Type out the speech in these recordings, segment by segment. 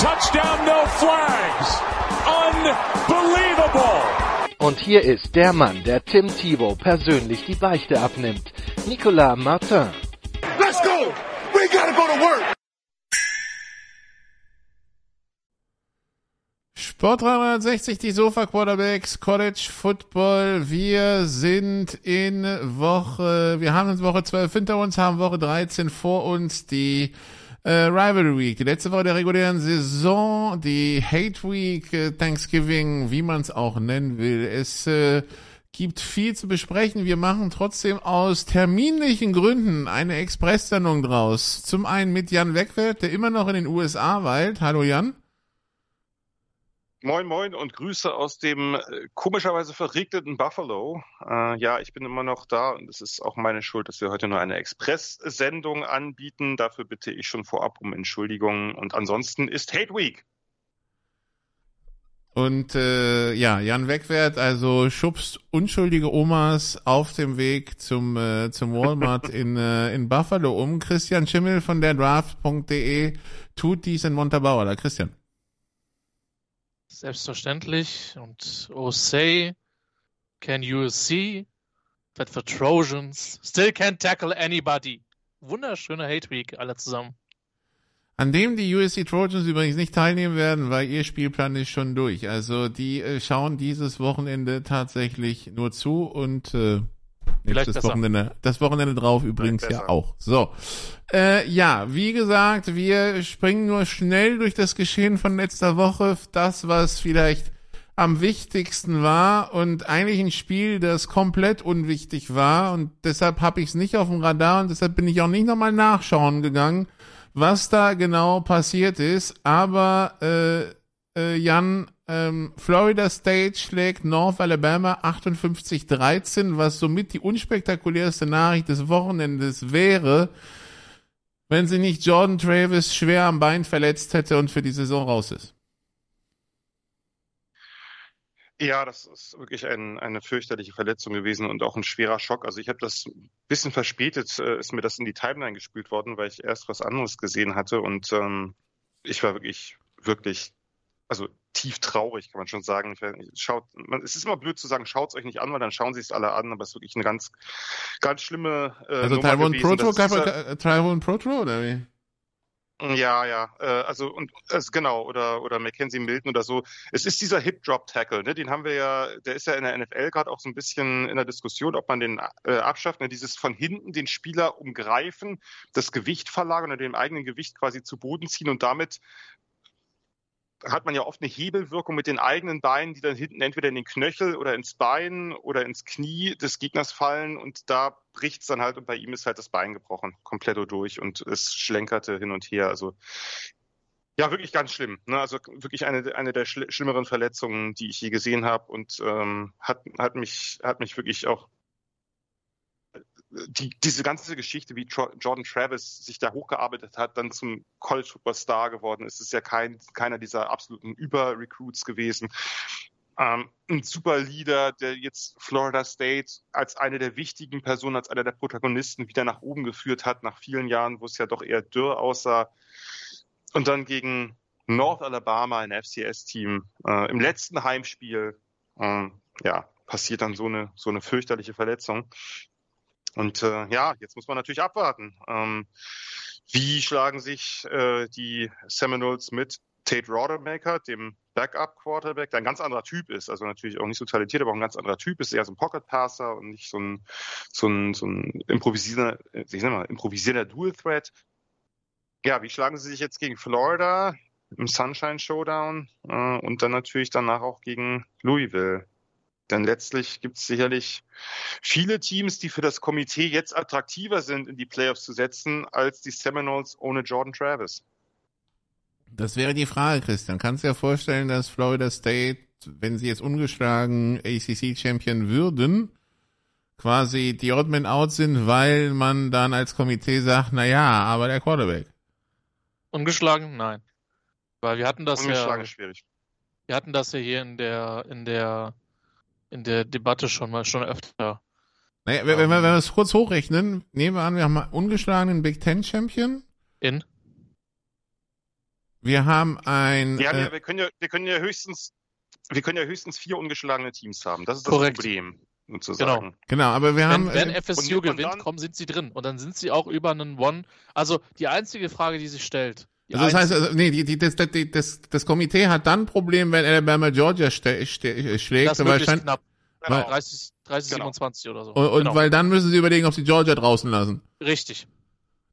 touchdown, no flags. Unbelievable. Und hier ist der Mann, der Tim Thibault persönlich die Beichte abnimmt. Nicolas Martin. Let's go! We gotta go to work! Sport 360, die Sofa Quarterbacks, College Football. Wir sind in Woche, wir haben uns Woche 12 hinter uns, haben Woche 13 vor uns, die äh, Rivalry Week, die letzte Woche der regulären Saison, die Hate Week, äh, Thanksgiving, wie man es auch nennen will. Es äh, gibt viel zu besprechen. Wir machen trotzdem aus terminlichen Gründen eine Express-Sendung draus. Zum einen mit Jan Wegwert, der immer noch in den USA weilt. Hallo Jan. Moin, moin und Grüße aus dem äh, komischerweise verregneten Buffalo. Äh, ja, ich bin immer noch da und es ist auch meine Schuld, dass wir heute nur eine Express-Sendung anbieten. Dafür bitte ich schon vorab um Entschuldigung. Und ansonsten ist Hate Week. Und äh, ja, Jan Wegwert, also schubst unschuldige Omas auf dem Weg zum, äh, zum Walmart in, äh, in Buffalo um. Christian Schimmel von der Draft.de tut dies in Montabaur. Christian. Selbstverständlich. Und oh say, can you see that the Trojans still can't tackle anybody? Wunderschöne Hate Week, alle zusammen. An dem die USC Trojans übrigens nicht teilnehmen werden, weil ihr Spielplan ist schon durch. Also die äh, schauen dieses Wochenende tatsächlich nur zu und äh, Vielleicht das Wochenende, das Wochenende drauf übrigens ja auch. So. Äh, ja, wie gesagt, wir springen nur schnell durch das Geschehen von letzter Woche. Das, was vielleicht am wichtigsten war und eigentlich ein Spiel, das komplett unwichtig war und deshalb habe ich es nicht auf dem Radar und deshalb bin ich auch nicht nochmal nachschauen gegangen, was da genau passiert ist. Aber äh, äh, Jan, ähm, Florida State schlägt North Alabama 58-13, was somit die unspektakulärste Nachricht des Wochenendes wäre, wenn sie nicht Jordan Travis schwer am Bein verletzt hätte und für die Saison raus ist. Ja, das ist wirklich ein, eine fürchterliche Verletzung gewesen und auch ein schwerer Schock. Also ich habe das ein bisschen verspätet, äh, ist mir das in die Timeline gespült worden, weil ich erst was anderes gesehen hatte und ähm, ich war wirklich, wirklich also tief traurig, kann man schon sagen. Schaut, man, es ist immer blöd zu sagen, schaut es euch nicht an, weil dann schauen sie es alle an, aber es ist wirklich eine ganz, ganz schlimme äh, Also Taiwan Protro, Taiwan Protro oder wie? Ja, ja, äh, also und also genau oder oder Mackenzie Milton oder so. Es ist dieser Hip Drop Tackle, ne? Den haben wir ja, der ist ja in der NFL gerade auch so ein bisschen in der Diskussion, ob man den äh, abschafft. Ne? Dieses von hinten den Spieler umgreifen, das Gewicht verlagern oder dem eigenen Gewicht quasi zu Boden ziehen und damit hat man ja oft eine Hebelwirkung mit den eigenen Beinen, die dann hinten entweder in den Knöchel oder ins Bein oder ins Knie des Gegners fallen und da bricht es dann halt und bei ihm ist halt das Bein gebrochen, komplett durch und es schlenkerte hin und her. Also ja, wirklich ganz schlimm. Ne? Also wirklich eine, eine der schlimmeren Verletzungen, die ich je gesehen habe und ähm, hat, hat, mich, hat mich wirklich auch die, diese ganze Geschichte, wie Jordan Travis sich da hochgearbeitet hat, dann zum College Football Star geworden ist, ist ja kein, keiner dieser absoluten Über-Recruits gewesen. Ähm, ein super Leader, der jetzt Florida State als eine der wichtigen Personen, als einer der Protagonisten wieder nach oben geführt hat, nach vielen Jahren, wo es ja doch eher dürr aussah. Und dann gegen North Alabama, ein FCS-Team, äh, im letzten Heimspiel, äh, ja, passiert dann so eine, so eine fürchterliche Verletzung. Und äh, ja, jetzt muss man natürlich abwarten. Ähm, wie schlagen sich äh, die Seminoles mit Tate Rodemaker, dem Backup-Quarterback, der ein ganz anderer Typ ist, also natürlich auch nicht so talentiert, aber auch ein ganz anderer Typ ist, eher so ein Pocket-Passer und nicht so ein, so ein, so ein improvisierender, ich sag mal, improvisierender Dual-Threat. Ja, wie schlagen sie sich jetzt gegen Florida im Sunshine Showdown äh, und dann natürlich danach auch gegen Louisville? Denn letztlich gibt es sicherlich viele Teams, die für das Komitee jetzt attraktiver sind, in die Playoffs zu setzen, als die Seminoles ohne Jordan Travis. Das wäre die Frage, Christian. Kannst du dir vorstellen, dass Florida State, wenn sie jetzt ungeschlagen ACC-Champion würden, quasi die Oddmen out sind, weil man dann als Komitee sagt, na ja, aber der Quarterback. Ungeschlagen? Nein. Weil wir hatten das Ungeschlagen ja. ist schwierig. Wir hatten das ja hier in der, in der, in der Debatte schon mal, schon öfter. Naja, wenn, wenn, wir, wenn wir es kurz hochrechnen, nehmen wir an, wir haben einen ungeschlagenen Big Ten Champion. In? Wir haben ein. Ja, äh, wir können ja, wir können ja höchstens, wir können ja höchstens vier ungeschlagene Teams haben. Das ist das Korrekt. Problem. Sozusagen. Genau. genau, aber wir haben. Wenn, wenn FSU gewinnt, dann, kommen, sind sie drin. Und dann sind sie auch über einen One. Also die einzige Frage, die sich stellt, also das heißt, also, nee, die, die, das, das, das Komitee hat dann ein Problem, wenn Alabama Georgia schlägt. Das ist weil knapp. Weil, 30, 30 genau. 27 oder so. Und, und genau. weil dann müssen sie überlegen, ob sie Georgia draußen lassen. Richtig.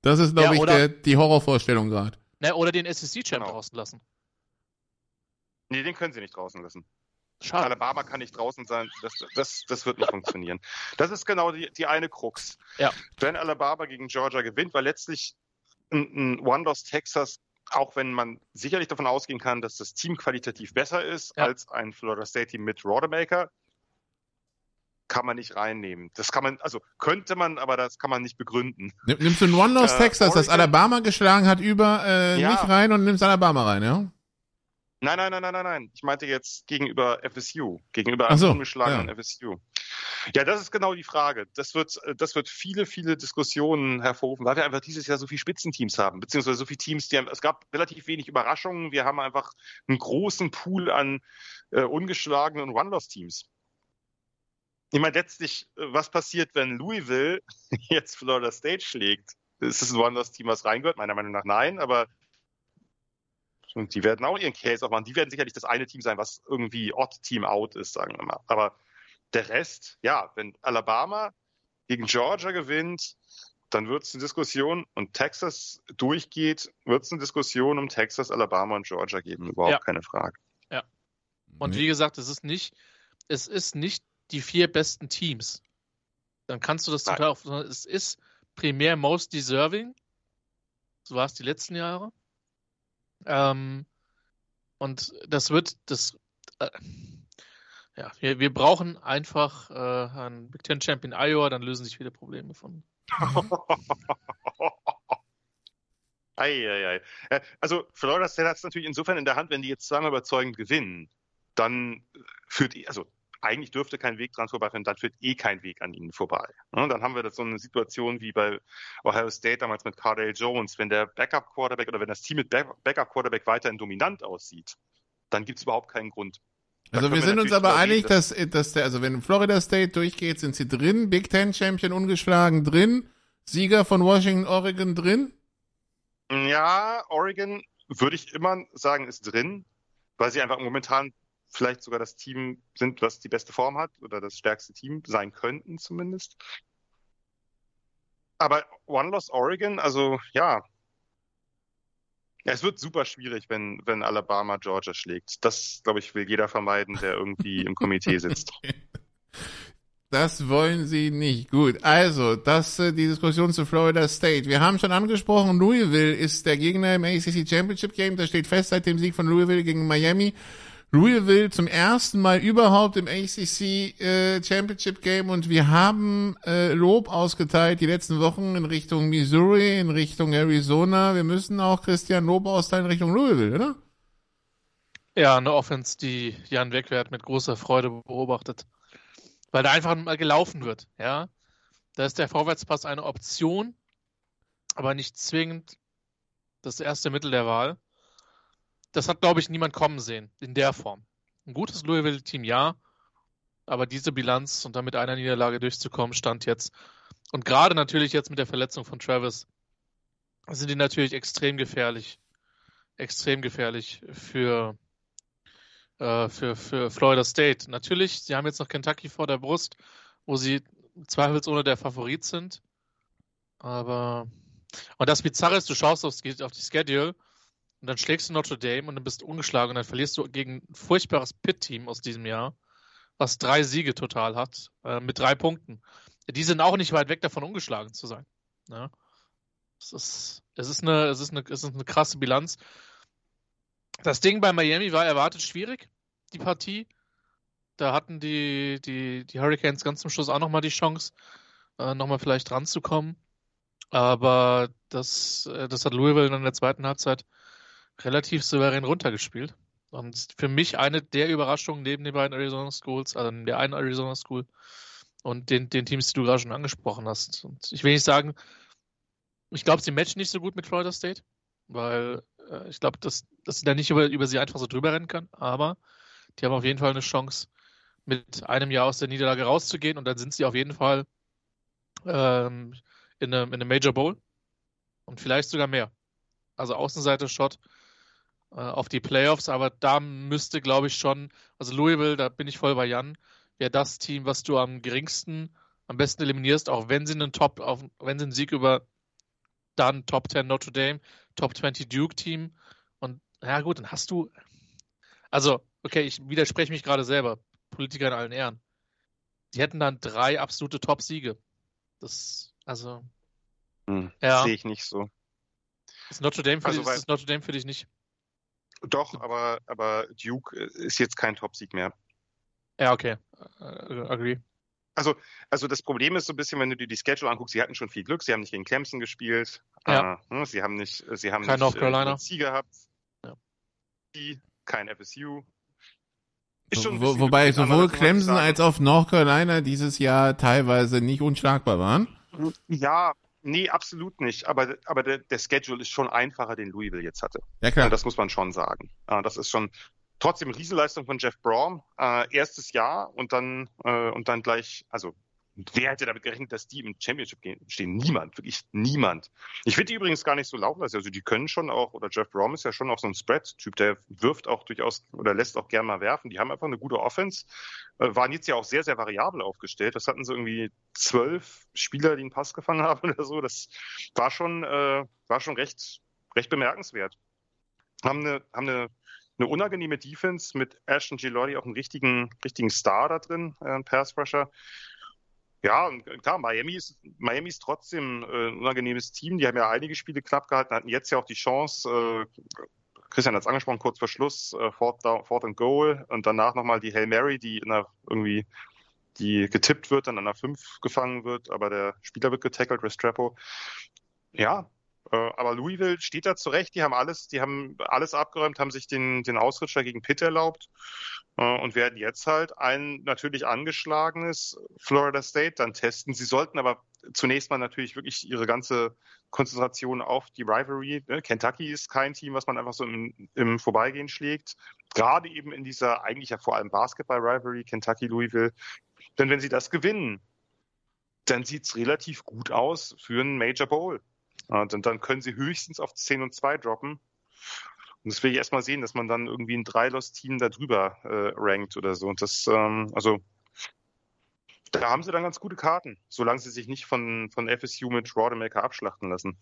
Das ist, glaube ja, ich, der, die Horrorvorstellung gerade. Ne, oder den SEC-Champ genau. draußen lassen. Nee, den können sie nicht draußen lassen. Schade. Alabama kann nicht draußen sein, das, das, das wird nicht funktionieren. Das ist genau die, die eine Krux. Ja. Wenn Alabama gegen Georgia gewinnt, weil letztlich ein, ein One-Loss Texas auch wenn man sicherlich davon ausgehen kann, dass das Team qualitativ besser ist ja. als ein Florida State Team mit Rodemaker, kann man nicht reinnehmen. Das kann man, also könnte man, aber das kann man nicht begründen. Nimmst du ein One-Loss äh, Texas, Oregon, das Alabama geschlagen hat, über äh, ja. nicht rein und nimmst Alabama rein, ja? Nein, nein, nein, nein, nein, nein. Ich meinte jetzt gegenüber FSU, gegenüber einem so, ungeschlagenen ja. FSU. Ja, das ist genau die Frage. Das wird, das wird viele, viele Diskussionen hervorrufen, weil wir einfach dieses Jahr so viele Spitzenteams haben, beziehungsweise so viele Teams, die haben, es gab relativ wenig Überraschungen. Wir haben einfach einen großen Pool an äh, ungeschlagenen One-Loss-Teams. Ich meine, letztlich, äh, was passiert, wenn Louisville jetzt Florida State schlägt? Ist es ein One-Loss-Team, was reingehört? Meiner Meinung nach nein, aber und die werden auch ihren Case aufmachen. Die werden sicherlich das eine Team sein, was irgendwie Odd-Team out ist, sagen wir mal. Aber der Rest, ja, wenn Alabama gegen Georgia gewinnt, dann wird es eine Diskussion und Texas durchgeht, wird es eine Diskussion um Texas, Alabama und Georgia geben. Überhaupt ja. keine Frage. Ja. Und wie gesagt, es ist nicht, es ist nicht die vier besten Teams. Dann kannst du das total auf, es ist primär most deserving. So war es die letzten Jahre. Ähm, und das wird, das, äh, ja, wir, wir brauchen einfach äh, einen Big Ten Champion Iowa, dann lösen sich viele Probleme von. Eieiei. Also Florida State hat es natürlich insofern in der Hand, wenn die jetzt zweimal überzeugend gewinnen, dann führt, also eigentlich dürfte kein Weg dran vorbeiführen, dann führt eh kein Weg an ihnen vorbei. Und dann haben wir so eine Situation wie bei Ohio State damals mit Cardale Jones, wenn der Backup-Quarterback oder wenn das Team mit Backup-Quarterback weiterhin dominant aussieht, dann gibt es überhaupt keinen Grund. Also wir sind uns aber einig, dass, dass der, also wenn Florida State durchgeht, sind sie drin, Big Ten Champion ungeschlagen drin, Sieger von Washington, Oregon drin? Ja, Oregon würde ich immer sagen, ist drin, weil sie einfach momentan vielleicht sogar das Team sind, was die beste Form hat oder das stärkste Team sein könnten zumindest. Aber One Loss Oregon, also ja, ja, es wird super schwierig, wenn, wenn Alabama Georgia schlägt. Das, glaube ich, will jeder vermeiden, der irgendwie im Komitee sitzt. Das wollen sie nicht. Gut, also, das äh, die Diskussion zu Florida State. Wir haben schon angesprochen, Louisville ist der Gegner im ACC Championship Game. Das steht fest seit dem Sieg von Louisville gegen Miami. Louisville zum ersten Mal überhaupt im ACC äh, Championship Game und wir haben äh, Lob ausgeteilt die letzten Wochen in Richtung Missouri, in Richtung Arizona. Wir müssen auch Christian Lob austeilen in Richtung Louisville, oder? Ja, eine Offense, die Jan Wegwert mit großer Freude beobachtet. Weil da einfach mal gelaufen wird, ja. Da ist der Vorwärtspass eine Option, aber nicht zwingend das erste Mittel der Wahl das hat, glaube ich, niemand kommen sehen in der Form. Ein gutes Louisville-Team, ja, aber diese Bilanz und damit einer Niederlage durchzukommen, stand jetzt. Und gerade natürlich jetzt mit der Verletzung von Travis sind die natürlich extrem gefährlich. Extrem gefährlich für, äh, für, für Florida State. Natürlich, sie haben jetzt noch Kentucky vor der Brust, wo sie zweifelsohne der Favorit sind. Aber und das Bizarre ist, du schaust auf die Schedule und dann schlägst du Notre Dame und dann bist du ungeschlagen und dann verlierst du gegen ein furchtbares Pit-Team aus diesem Jahr, was drei Siege total hat, äh, mit drei Punkten. Die sind auch nicht weit weg davon, ungeschlagen zu sein. Ja? Es, ist, es, ist eine, es, ist eine, es ist eine krasse Bilanz. Das Ding bei Miami war erwartet schwierig, die Partie. Da hatten die, die, die Hurricanes ganz zum Schluss auch nochmal die Chance, äh, nochmal vielleicht ranzukommen. Aber das, äh, das hat Louisville in der zweiten Halbzeit relativ souverän runtergespielt. Und für mich eine der Überraschungen neben den beiden Arizona Schools, also der einen Arizona School und den, den Teams, die du gerade schon angesprochen hast. Und ich will nicht sagen, ich glaube, sie matchen nicht so gut mit Florida State, weil äh, ich glaube, dass, dass sie da nicht über, über sie einfach so drüber rennen kann, aber die haben auf jeden Fall eine Chance, mit einem Jahr aus der Niederlage rauszugehen und dann sind sie auf jeden Fall ähm, in, einem, in einem Major Bowl und vielleicht sogar mehr. Also Außenseite-Shot äh, auf die Playoffs, aber da müsste, glaube ich, schon, also Louisville, da bin ich voll bei Jan, wäre das Team, was du am geringsten, am besten eliminierst, auch wenn sie einen Top, auf, wenn sie einen Sieg über dann Top 10 Notre Dame, Top 20 Duke Team und ja gut, dann hast du, also, okay, ich widerspreche mich gerade selber, Politiker in allen Ehren. Die hätten dann drei absolute Top-Siege. Das, also. Hm, ja. Sehe ich nicht so. Ist Notre Dame für, also, dich, ist Notre Dame für dich nicht? Doch, aber, aber Duke ist jetzt kein Top-Sieg mehr. Ja, okay. Uh, agree. Also, also das Problem ist so ein bisschen, wenn du dir die Schedule anguckst, sie hatten schon viel Glück, sie haben nicht gegen Clemson gespielt, ja. äh, sie haben nicht, sie haben kein nicht North Carolina. Äh, gehabt, ja. kein FSU. So, wo, wobei sowohl Clemson als auch North Carolina dieses Jahr teilweise nicht unschlagbar waren. Ja, Nee, absolut nicht. Aber, aber der, der Schedule ist schon einfacher, den Louisville jetzt hatte. Ja, klar. Das muss man schon sagen. Das ist schon trotzdem Riesenleistung von Jeff Braun. Äh, erstes Jahr und dann, äh, und dann gleich, also Wer hätte damit gerechnet, dass die im Championship stehen? Niemand, wirklich niemand. Ich finde die übrigens gar nicht so lauffleißig. Also die können schon auch, oder Jeff Brom ist ja schon auch so ein Spread-Typ, der wirft auch durchaus oder lässt auch gerne mal werfen. Die haben einfach eine gute Offense, äh, waren jetzt ja auch sehr, sehr variabel aufgestellt. Das hatten sie irgendwie zwölf Spieler, die einen Pass gefangen haben oder so. Das war schon, äh, war schon recht, recht bemerkenswert. Haben eine, haben eine eine unangenehme Defense mit Ashton Gilotti auch einen richtigen, richtigen Star da drin, äh, ein Pass Rusher. Ja, klar, Miami ist, Miami ist trotzdem äh, ein unangenehmes Team. Die haben ja einige Spiele knapp gehalten, hatten jetzt ja auch die Chance, äh, Christian hat es angesprochen, kurz vor Schluss, äh, Fourth, down, Fourth and Goal und danach nochmal die Hail Mary, die der, irgendwie die getippt wird, dann an der 5 gefangen wird, aber der Spieler wird getackelt, Restrepo. Ja, äh, aber Louisville steht da zurecht, die haben alles, die haben alles abgeräumt, haben sich den, den Ausrutscher gegen Pitt erlaubt und werden jetzt halt ein natürlich angeschlagenes Florida State dann testen. Sie sollten aber zunächst mal natürlich wirklich ihre ganze Konzentration auf die Rivalry. Ne? Kentucky ist kein Team, was man einfach so im, im Vorbeigehen schlägt. Gerade eben in dieser eigentlich ja vor allem Basketball-Rivalry Kentucky-Louisville. Denn wenn sie das gewinnen, dann sieht's relativ gut aus für einen Major Bowl. Und dann können sie höchstens auf 10 und 2 droppen. Und das will ich erstmal sehen, dass man dann irgendwie ein Drei-Loss-Team da drüber äh, rankt oder so. Und das, ähm, also da haben sie dann ganz gute Karten, solange sie sich nicht von, von FSU mit Rodemaker abschlachten lassen.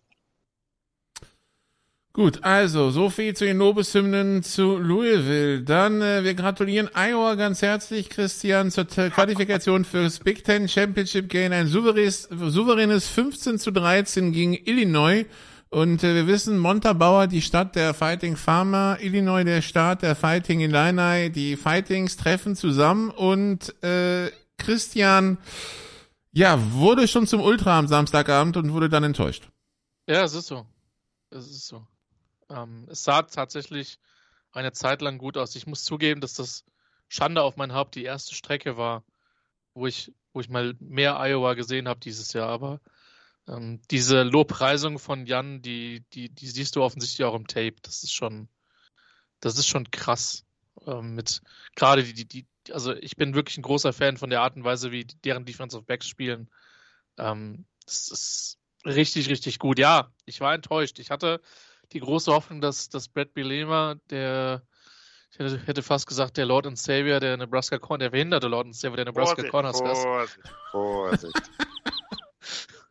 Gut, also so viel zu den Lobeshymnen zu Louisville. Dann äh, wir gratulieren Iowa ganz herzlich, Christian, zur Qualifikation fürs Big Ten Championship Game. Ein souveränes, souveränes 15 zu 13 gegen Illinois. Und äh, wir wissen, Montabaur, die Stadt der Fighting Farmer, Illinois der Staat der Fighting Illini, die Fightings treffen zusammen und äh, Christian, ja, wurde schon zum Ultra am Samstagabend und wurde dann enttäuscht. Ja, es ist so. Es ist so. Ähm, es sah tatsächlich eine Zeit lang gut aus. Ich muss zugeben, dass das Schande auf mein Haupt die erste Strecke war, wo ich, wo ich mal mehr Iowa gesehen habe dieses Jahr. Aber ähm, diese Lobpreisung von Jan, die, die, die siehst du offensichtlich auch im Tape. Das ist schon, das ist schon krass. Ähm, mit gerade die, die, die, also ich bin wirklich ein großer Fan von der Art und Weise, wie deren Defensive Backs spielen. Ähm, das ist richtig, richtig gut. Ja, ich war enttäuscht. Ich hatte die große Hoffnung, dass, dass Brad Bilema, der, ich hätte, hätte, fast gesagt, der Lord and Savior der Nebraska Corn, der behinderte Lord and Savior der Nebraska Vorsicht, Cornhuskers. Vorsicht, Vorsicht.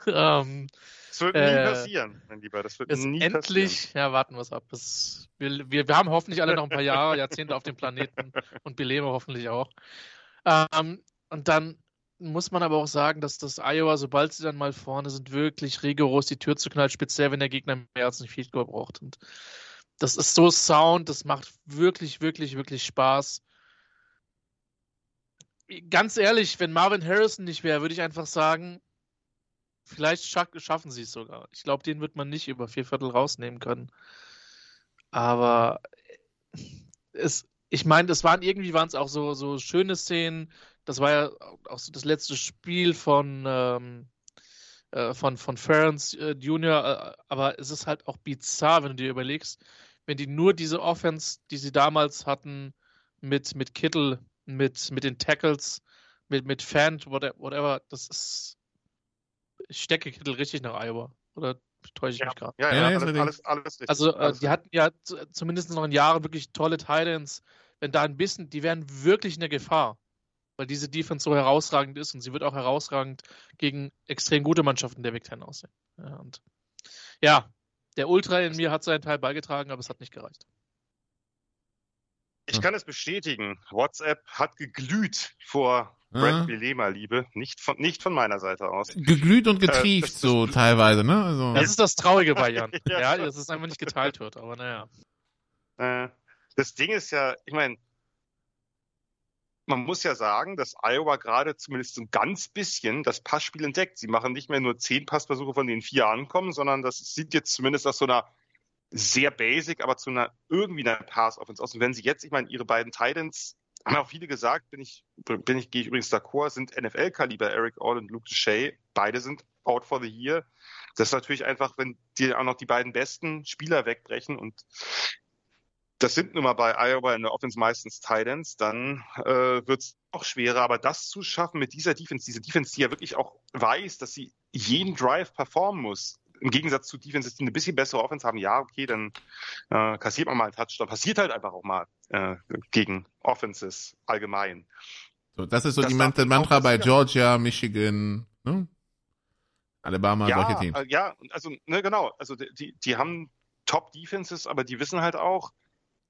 Ähm, das wird äh, nie passieren, mein Lieber. Das wird nie endlich, passieren. ja, warten wir es ab. Es, wir, wir, wir haben hoffentlich alle noch ein paar Jahre, Jahrzehnte auf dem Planeten und Bilema hoffentlich auch. Ähm, und dann muss man aber auch sagen, dass das Iowa, sobald sie dann mal vorne sind, wirklich rigoros die Tür zu knallt, speziell wenn der Gegner mehr als ein Field Goal braucht. Und das ist so Sound, das macht wirklich, wirklich, wirklich Spaß. Ganz ehrlich, wenn Marvin Harrison nicht wäre, würde ich einfach sagen, vielleicht schaffen sie es sogar. Ich glaube, den wird man nicht über vier Viertel rausnehmen können. Aber es, ich meine, das waren irgendwie waren es auch so, so schöne Szenen. Das war ja auch so das letzte Spiel von, ähm, äh, von, von Ferens äh, Junior, äh, aber es ist halt auch bizarr, wenn du dir überlegst, wenn die nur diese Offense, die sie damals hatten, mit, mit Kittel, mit, mit den Tackles, mit, mit Fan, whatever, das ist. Ich stecke Kittel richtig nach Iowa. Oder täusche ich ja. mich gerade? Ja, ja, ja, alles, alles, alles richtig. Also, äh, alles die hatten ja zumindest noch in Jahren wirklich tolle Titans. Wenn da ein bisschen, die wären wirklich eine Gefahr. Weil diese Defense so herausragend ist und sie wird auch herausragend gegen extrem gute Mannschaften der Big Ten aussehen. Ja, und ja, der Ultra in mir hat seinen Teil beigetragen, aber es hat nicht gereicht. Ich kann es bestätigen. WhatsApp hat geglüht vor Brad Bilema, Liebe. Nicht von, nicht von meiner Seite aus. Geglüht und getrieft, äh, das, so das, teilweise, ne? Also. Das ist das Traurige bei Jan. ja, ja, dass es einfach nicht geteilt wird, aber naja. Äh, das Ding ist ja, ich meine, man muss ja sagen, dass Iowa gerade zumindest so ein ganz bisschen das Passspiel entdeckt. Sie machen nicht mehr nur zehn Passversuche, von denen vier ankommen, sondern das sieht jetzt zumindest aus so einer sehr basic, aber zu einer irgendwie einer Pass-Offense aus. Und wenn sie jetzt, ich meine, ihre beiden Titans, haben auch viele gesagt, bin ich, bin ich, gehe ich übrigens d'accord, sind NFL-Kaliber, Eric All und Luke Deshay. Beide sind out for the year. Das ist natürlich einfach, wenn die auch noch die beiden besten Spieler wegbrechen und das sind nun mal bei Iowa in der Offense meistens Titans, dann äh, wird es auch schwerer. Aber das zu schaffen mit dieser Defense, diese Defense, die ja wirklich auch weiß, dass sie jeden Drive performen muss, im Gegensatz zu Defenses, die eine bisschen bessere Offense haben, ja, okay, dann äh, kassiert man mal einen Touchdown. Passiert halt einfach auch mal äh, gegen Offenses allgemein. So, das ist so das die Mantra bei Georgia, Michigan, ne? Alabama, ja, solche Teams. Äh, ja, also, ne, genau. Also die, die haben Top-Defenses, aber die wissen halt auch,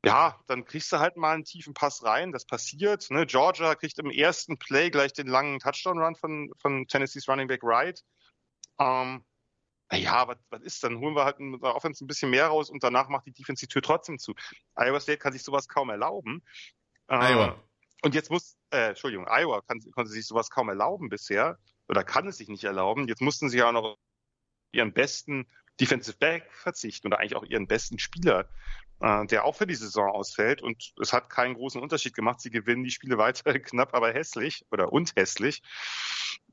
ja, dann kriegst du halt mal einen tiefen Pass rein. Das passiert. Ne? Georgia kriegt im ersten Play gleich den langen Touchdown-Run von, von Tennessees Running Back Wright. Ähm, ja, was, was ist? Dann holen wir halt mit der Offense ein bisschen mehr raus und danach macht die Defense die Tür trotzdem zu. Iowa State kann sich sowas kaum erlauben. Äh, Iowa. Und jetzt muss, äh, Entschuldigung, Iowa kann, konnte sich sowas kaum erlauben bisher oder kann es sich nicht erlauben. Jetzt mussten sie ja auch noch ihren besten Defensive Back verzichten oder eigentlich auch ihren besten Spieler äh, der auch für die Saison ausfällt. Und es hat keinen großen Unterschied gemacht. Sie gewinnen die Spiele weiter knapp, aber hässlich oder und hässlich.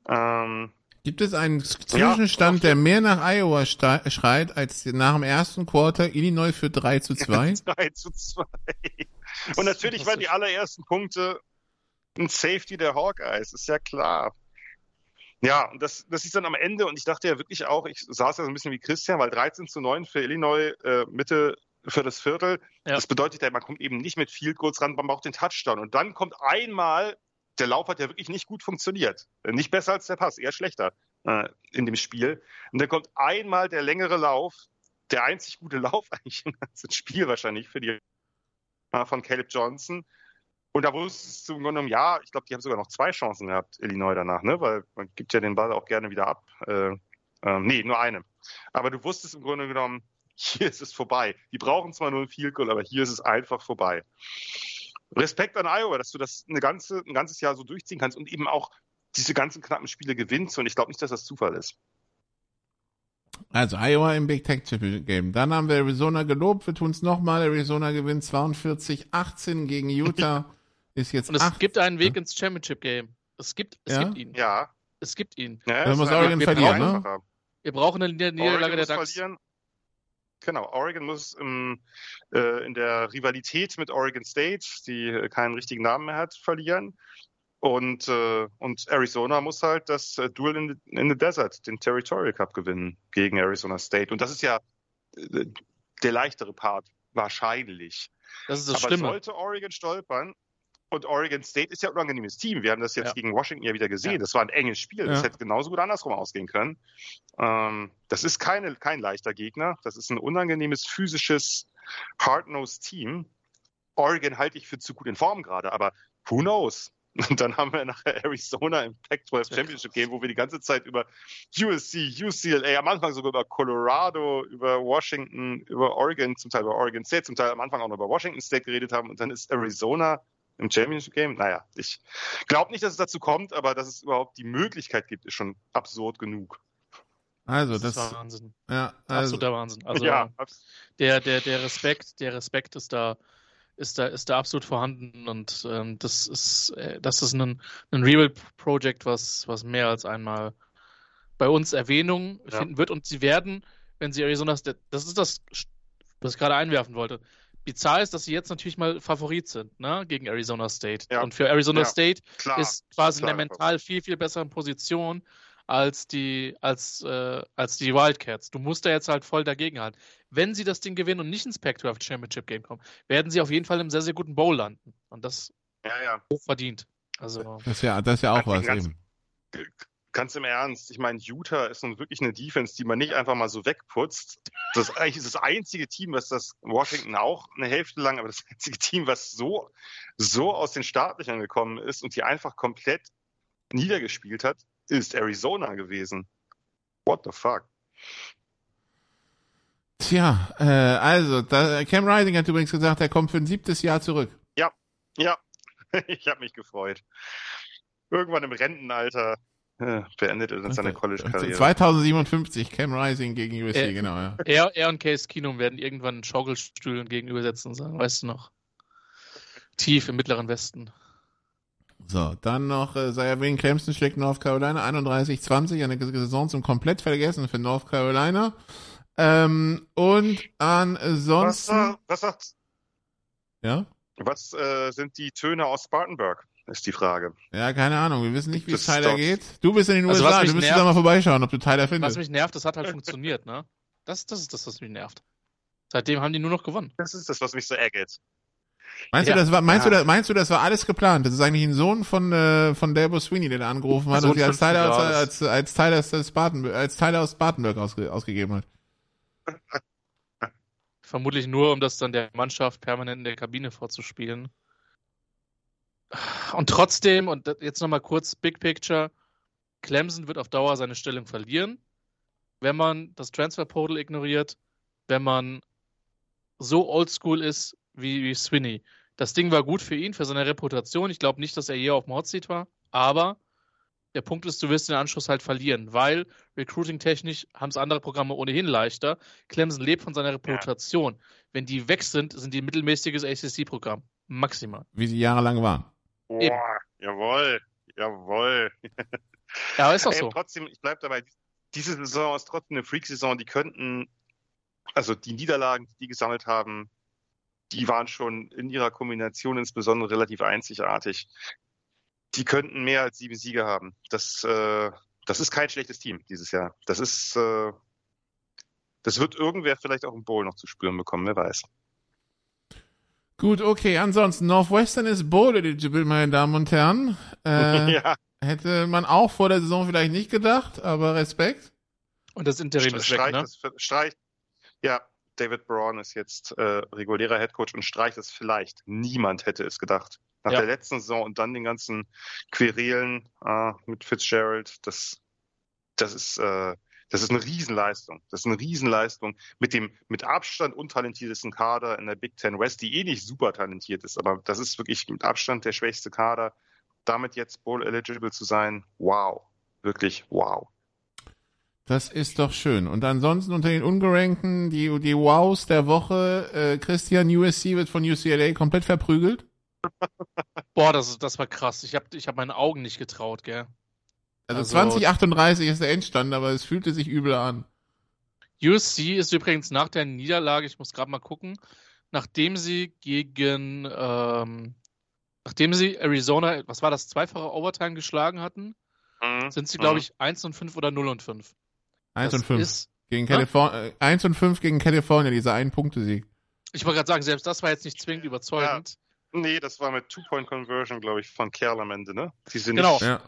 Ähm, Gibt es einen Zwischenstand, ja, der mehr nach Iowa schreit, als nach dem ersten Quarter Illinois für 3 zu 2? 3 zu 2. Und natürlich waren die allerersten Punkte ein Safety der Hawkeyes, ist ja klar. Ja, und das, das ist dann am Ende, und ich dachte ja wirklich auch, ich saß ja so ein bisschen wie Christian, weil 13 zu 9 für Illinois äh, Mitte für das Viertel. Ja. Das bedeutet ja, man kommt eben nicht mit Field Goals ran, man braucht den Touchdown. Und dann kommt einmal, der Lauf hat ja wirklich nicht gut funktioniert. Nicht besser als der Pass, eher schlechter äh, in dem Spiel. Und dann kommt einmal der längere Lauf, der einzig gute Lauf eigentlich im ganzen Spiel wahrscheinlich für die äh, von Caleb Johnson. Und da wusstest du im Grunde genommen, ja, ich glaube, die haben sogar noch zwei Chancen gehabt, Illinois danach, ne? Weil man gibt ja den Ball auch gerne wieder ab. Äh, äh, nee, nur eine. Aber du wusstest im Grunde genommen, hier ist es vorbei. Die brauchen zwar nur ein Field Goal, aber hier ist es einfach vorbei. Respekt an Iowa, dass du das eine ganze, ein ganzes Jahr so durchziehen kannst und eben auch diese ganzen knappen Spiele gewinnst. Und ich glaube nicht, dass das Zufall ist. Also Iowa im Big Tech Game. Dann haben wir Arizona gelobt. Wir tun es nochmal. Arizona gewinnt 42-18 gegen Utah. Ist jetzt Und es 8. gibt einen Weg ins Championship Game. Es gibt, es ja? gibt ihn. Ja. Es gibt ihn. Ja, Dann muss Oregon verlieren, ne? Wir brauchen eine Niederlage der DAX. Verlieren. Genau, Oregon muss im, äh, in der Rivalität mit Oregon State, die keinen richtigen Namen mehr hat, verlieren. Und, äh, und Arizona muss halt das äh, Duel in the, in the Desert, den Territorial Cup gewinnen gegen Arizona State. Und das ist ja äh, der leichtere Part, wahrscheinlich. Das ist das Aber Schlimme. sollte Oregon stolpern, und Oregon State ist ja ein unangenehmes Team. Wir haben das jetzt Ja. gegen Washington ja wieder gesehen. Ja. Das war ein enges Spiel. Das Ja. hätte genauso gut andersrum ausgehen können. Ähm, das ist keine, kein leichter Gegner. Das ist ein unangenehmes, physisches, hard-nosed Team. Oregon halte ich für zu gut in Form gerade, aber who knows? Und dann haben wir nachher Arizona im Pac-12 Championship Game, wo wir die ganze Zeit über USC, UCLA, am Anfang sogar über Colorado, über Washington, über Oregon, zum Teil über Oregon State, zum Teil am Anfang auch noch über Washington State geredet haben. Und dann ist Arizona im Championship Game. Naja, ich glaube nicht, dass es dazu kommt, aber dass es überhaupt die Möglichkeit gibt, ist schon absurd genug. Also das, das ist Wahnsinn. Ja, also, absoluter Wahnsinn. Also ja, der, der, der Respekt, der Respekt ist da ist da, ist da absolut vorhanden und ähm, das ist, äh, das ist ein, ein Real-Project, was, was mehr als einmal bei uns Erwähnung ja. finden wird und sie werden, wenn sie Arizona State, das ist das, was ich gerade einwerfen wollte. Bizarr ist, dass sie jetzt natürlich mal Favorit sind, ne, gegen Arizona State. Ja. Und für Arizona ja. State Klar. ist quasi Klar. in der mental viel, viel besseren Position als die, als, äh, als die Wildcats. Du musst da jetzt halt voll dagegen halten. Wenn sie das Ding gewinnen und nicht ins Pac-12 Championship Game kommen, werden sie auf jeden Fall im sehr, sehr guten Bowl landen. Und das ja, ja. hoch verdient. Also, das ist ja, das ist ja auch was eben. Ganz im Ernst, ich meine, Utah ist nun wirklich eine Defense, die man nicht einfach mal so wegputzt. Das ist eigentlich das einzige Team, was das Washington auch eine Hälfte lang, aber das einzige Team, was so, so aus den Staatlichen gekommen ist und die einfach komplett niedergespielt hat ist Arizona gewesen. What the fuck? Tja, äh, also, da, Cam Rising hat übrigens gesagt, er kommt für ein siebtes Jahr zurück. Ja, ja, ich habe mich gefreut. Irgendwann im Rentenalter äh, beendet er dann seine College-Karriere. 2057, Cam Rising gegen USC, er, genau, ja. Er, er und Case Keenum werden irgendwann Schaukelstühlen gegenübersetzen und sagen, weißt du noch, tief im Mittleren Westen. So, dann noch äh, sei erwähnt, Clemson schlägt North Carolina 31-20, eine Saison zum komplett vergessen für North Carolina. Ähm, und ansonsten. Was, äh, was sagt's? Ja? Was äh, sind die Töne aus Spartanburg? Ist die Frage. Ja, keine Ahnung. Wir wissen nicht, wie es Tyler geht. Du bist in den also USA, du müsstest da mal vorbeischauen, ob du Tyler findest. Was mich nervt, das hat halt funktioniert, ne? Das, das ist das, was mich nervt. Seitdem haben die nur noch gewonnen. Das ist das, was mich so ärgert. Meinst ja. du, das war, meinst ja. du, das, meinst du, das war alles geplant? Das ist eigentlich ein Sohn von, äh, von Dabo Sweeney, der da angerufen hat und sie als Teil, als, als, als aus Spartan, als Teil aus Spartanburg ausge, ausgegeben hat. Vermutlich nur, um das dann der Mannschaft permanent in der Kabine vorzuspielen. Und trotzdem, und jetzt nochmal kurz Big Picture, Clemson wird auf Dauer seine Stellung verlieren, wenn man das Transfer Portal ignoriert, wenn man so oldschool ist wie, wie Swinney. Das Ding war gut für ihn, für seine Reputation. Ich glaube nicht, dass er je auf dem Hotseat war, aber der Punkt ist, du wirst den Anschluss halt verlieren, weil recruiting-technisch haben es andere Programme ohnehin leichter. Clemson lebt von seiner Reputation. Ja. Wenn die weg sind, sind die ein mittelmäßiges ACC-Programm. Maximal. Wie sie jahrelang waren. Boah, jawohl, jawohl. Ja, ist doch so. Trotzdem, ich bleibe dabei, diese Saison ist trotzdem eine Freak-Saison. Die könnten, also die Niederlagen, die die gesammelt haben, die waren schon in ihrer Kombination insbesondere relativ einzigartig. Die könnten mehr als sieben Siege haben. Das, äh, das ist kein schlechtes Team dieses Jahr. Das ist, äh, das wird irgendwer vielleicht auch im Bowl noch zu spüren bekommen, wer weiß. Gut, okay. Ansonsten, Northwestern ist Bowl eligible, meine Damen und Herren. Äh, ja. Hätte man auch vor der Saison vielleicht nicht gedacht, aber Respekt. Und das Interim ist weg, ne? Streicht, ja, David Braun ist jetzt äh, regulärer Headcoach und streicht es vielleicht. Niemand hätte es gedacht. Nach ja. der letzten Saison und dann den ganzen Querelen äh, mit Fitzgerald, das, das ist, äh, das ist eine Riesenleistung. Das ist eine Riesenleistung mit dem mit Abstand untalentiertesten Kader in der Big Ten West, die eh nicht super talentiert ist, aber das ist wirklich mit Abstand der schwächste Kader. Damit jetzt Bowl eligible zu sein, wow, wirklich wow. Das ist doch schön. Und ansonsten unter den Ungerankten, die, die Wows der Woche, äh, Christian USC wird von UCLA komplett verprügelt. Boah, das, das war krass. Ich habe ich hab meinen Augen nicht getraut, gell. Also, also 2038 ist der Endstand, aber es fühlte sich übel an. USC ist übrigens nach der Niederlage, ich muss gerade mal gucken, nachdem sie gegen, ähm, nachdem sie Arizona, was war das, zweifache Overtime geschlagen hatten, mhm. sind sie, glaube mhm. ich, 1 und 5 oder 0 und 5. 1 und 5. gegen Kalifornien, 1 und 5 gegen Kalifornien, dieser einen Punkte-Sieg. Ich wollte gerade sagen, selbst das war jetzt nicht zwingend überzeugend. Ja. Nee, das war mit Two-Point-Conversion, glaube ich, von Kerl am Ende, ne? Die sie genau. nicht, ja.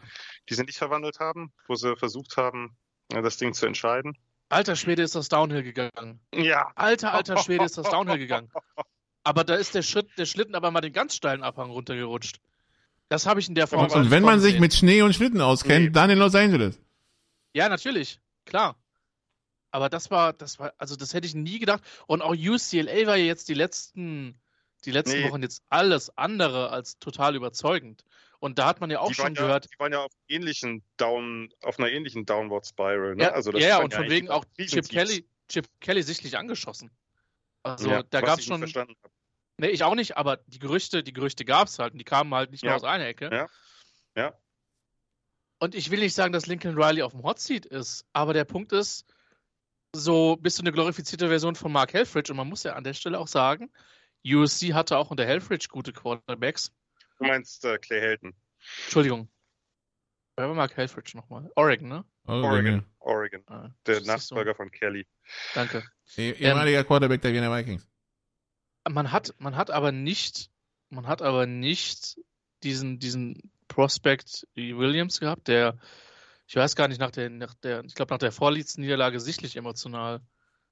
die sie nicht verwandelt haben, wo sie versucht haben, das Ding zu entscheiden. Alter Schwede ist das Downhill gegangen. Ja. Alter, alter Schwede ist das Downhill gegangen. Aber da ist der Schritt, der Schlitten aber mal den ganz steilen Abhang runtergerutscht. Das habe ich in der Form. Und wenn man sich mit Schnee und Schlitten auskennt, nee. dann in Los Angeles. Ja, natürlich, klar. Aber das war, das war, also das hätte ich nie gedacht. Und auch UCLA war ja jetzt die letzten, die letzten nee. Wochen jetzt alles andere als total überzeugend. Und da hat man ja auch die schon gehört. die waren ja auf ähnlichen Down, auf einer ähnlichen Downward Spiral. Ne? Ja, also das ja, und von wegen auch Chip Kelly, Chip Kelly sichtlich angeschossen. Also ja, da gab es schon. Nee, ich auch nicht, aber die Gerüchte, die Gerüchte gab es halt und die kamen halt nicht ja. nur aus einer Ecke. Ja. Ja. Und ich will nicht sagen, dass Lincoln Riley auf dem Hot Seat ist, aber der Punkt ist, so bist du eine glorifizierte Version von Mark Helfrich und man muss ja an der Stelle auch sagen, USC hatte auch unter Helfrich gute Quarterbacks. Du meinst äh, Clay Helton. Entschuldigung. Wer war Mark Helfrich nochmal? Oregon, ne? Oregon. Oregon. Ah, der Nachfolger so. von Kelly. Danke. Ehemaliger ähm, Quarterback der Wiener Vikings. Man hat, man hat aber nicht, man hat aber nicht diesen, diesen Prospect Williams gehabt, der, ich weiß gar nicht, nach der, nach der ich glaube, nach der vorletzten Niederlage sichtlich emotional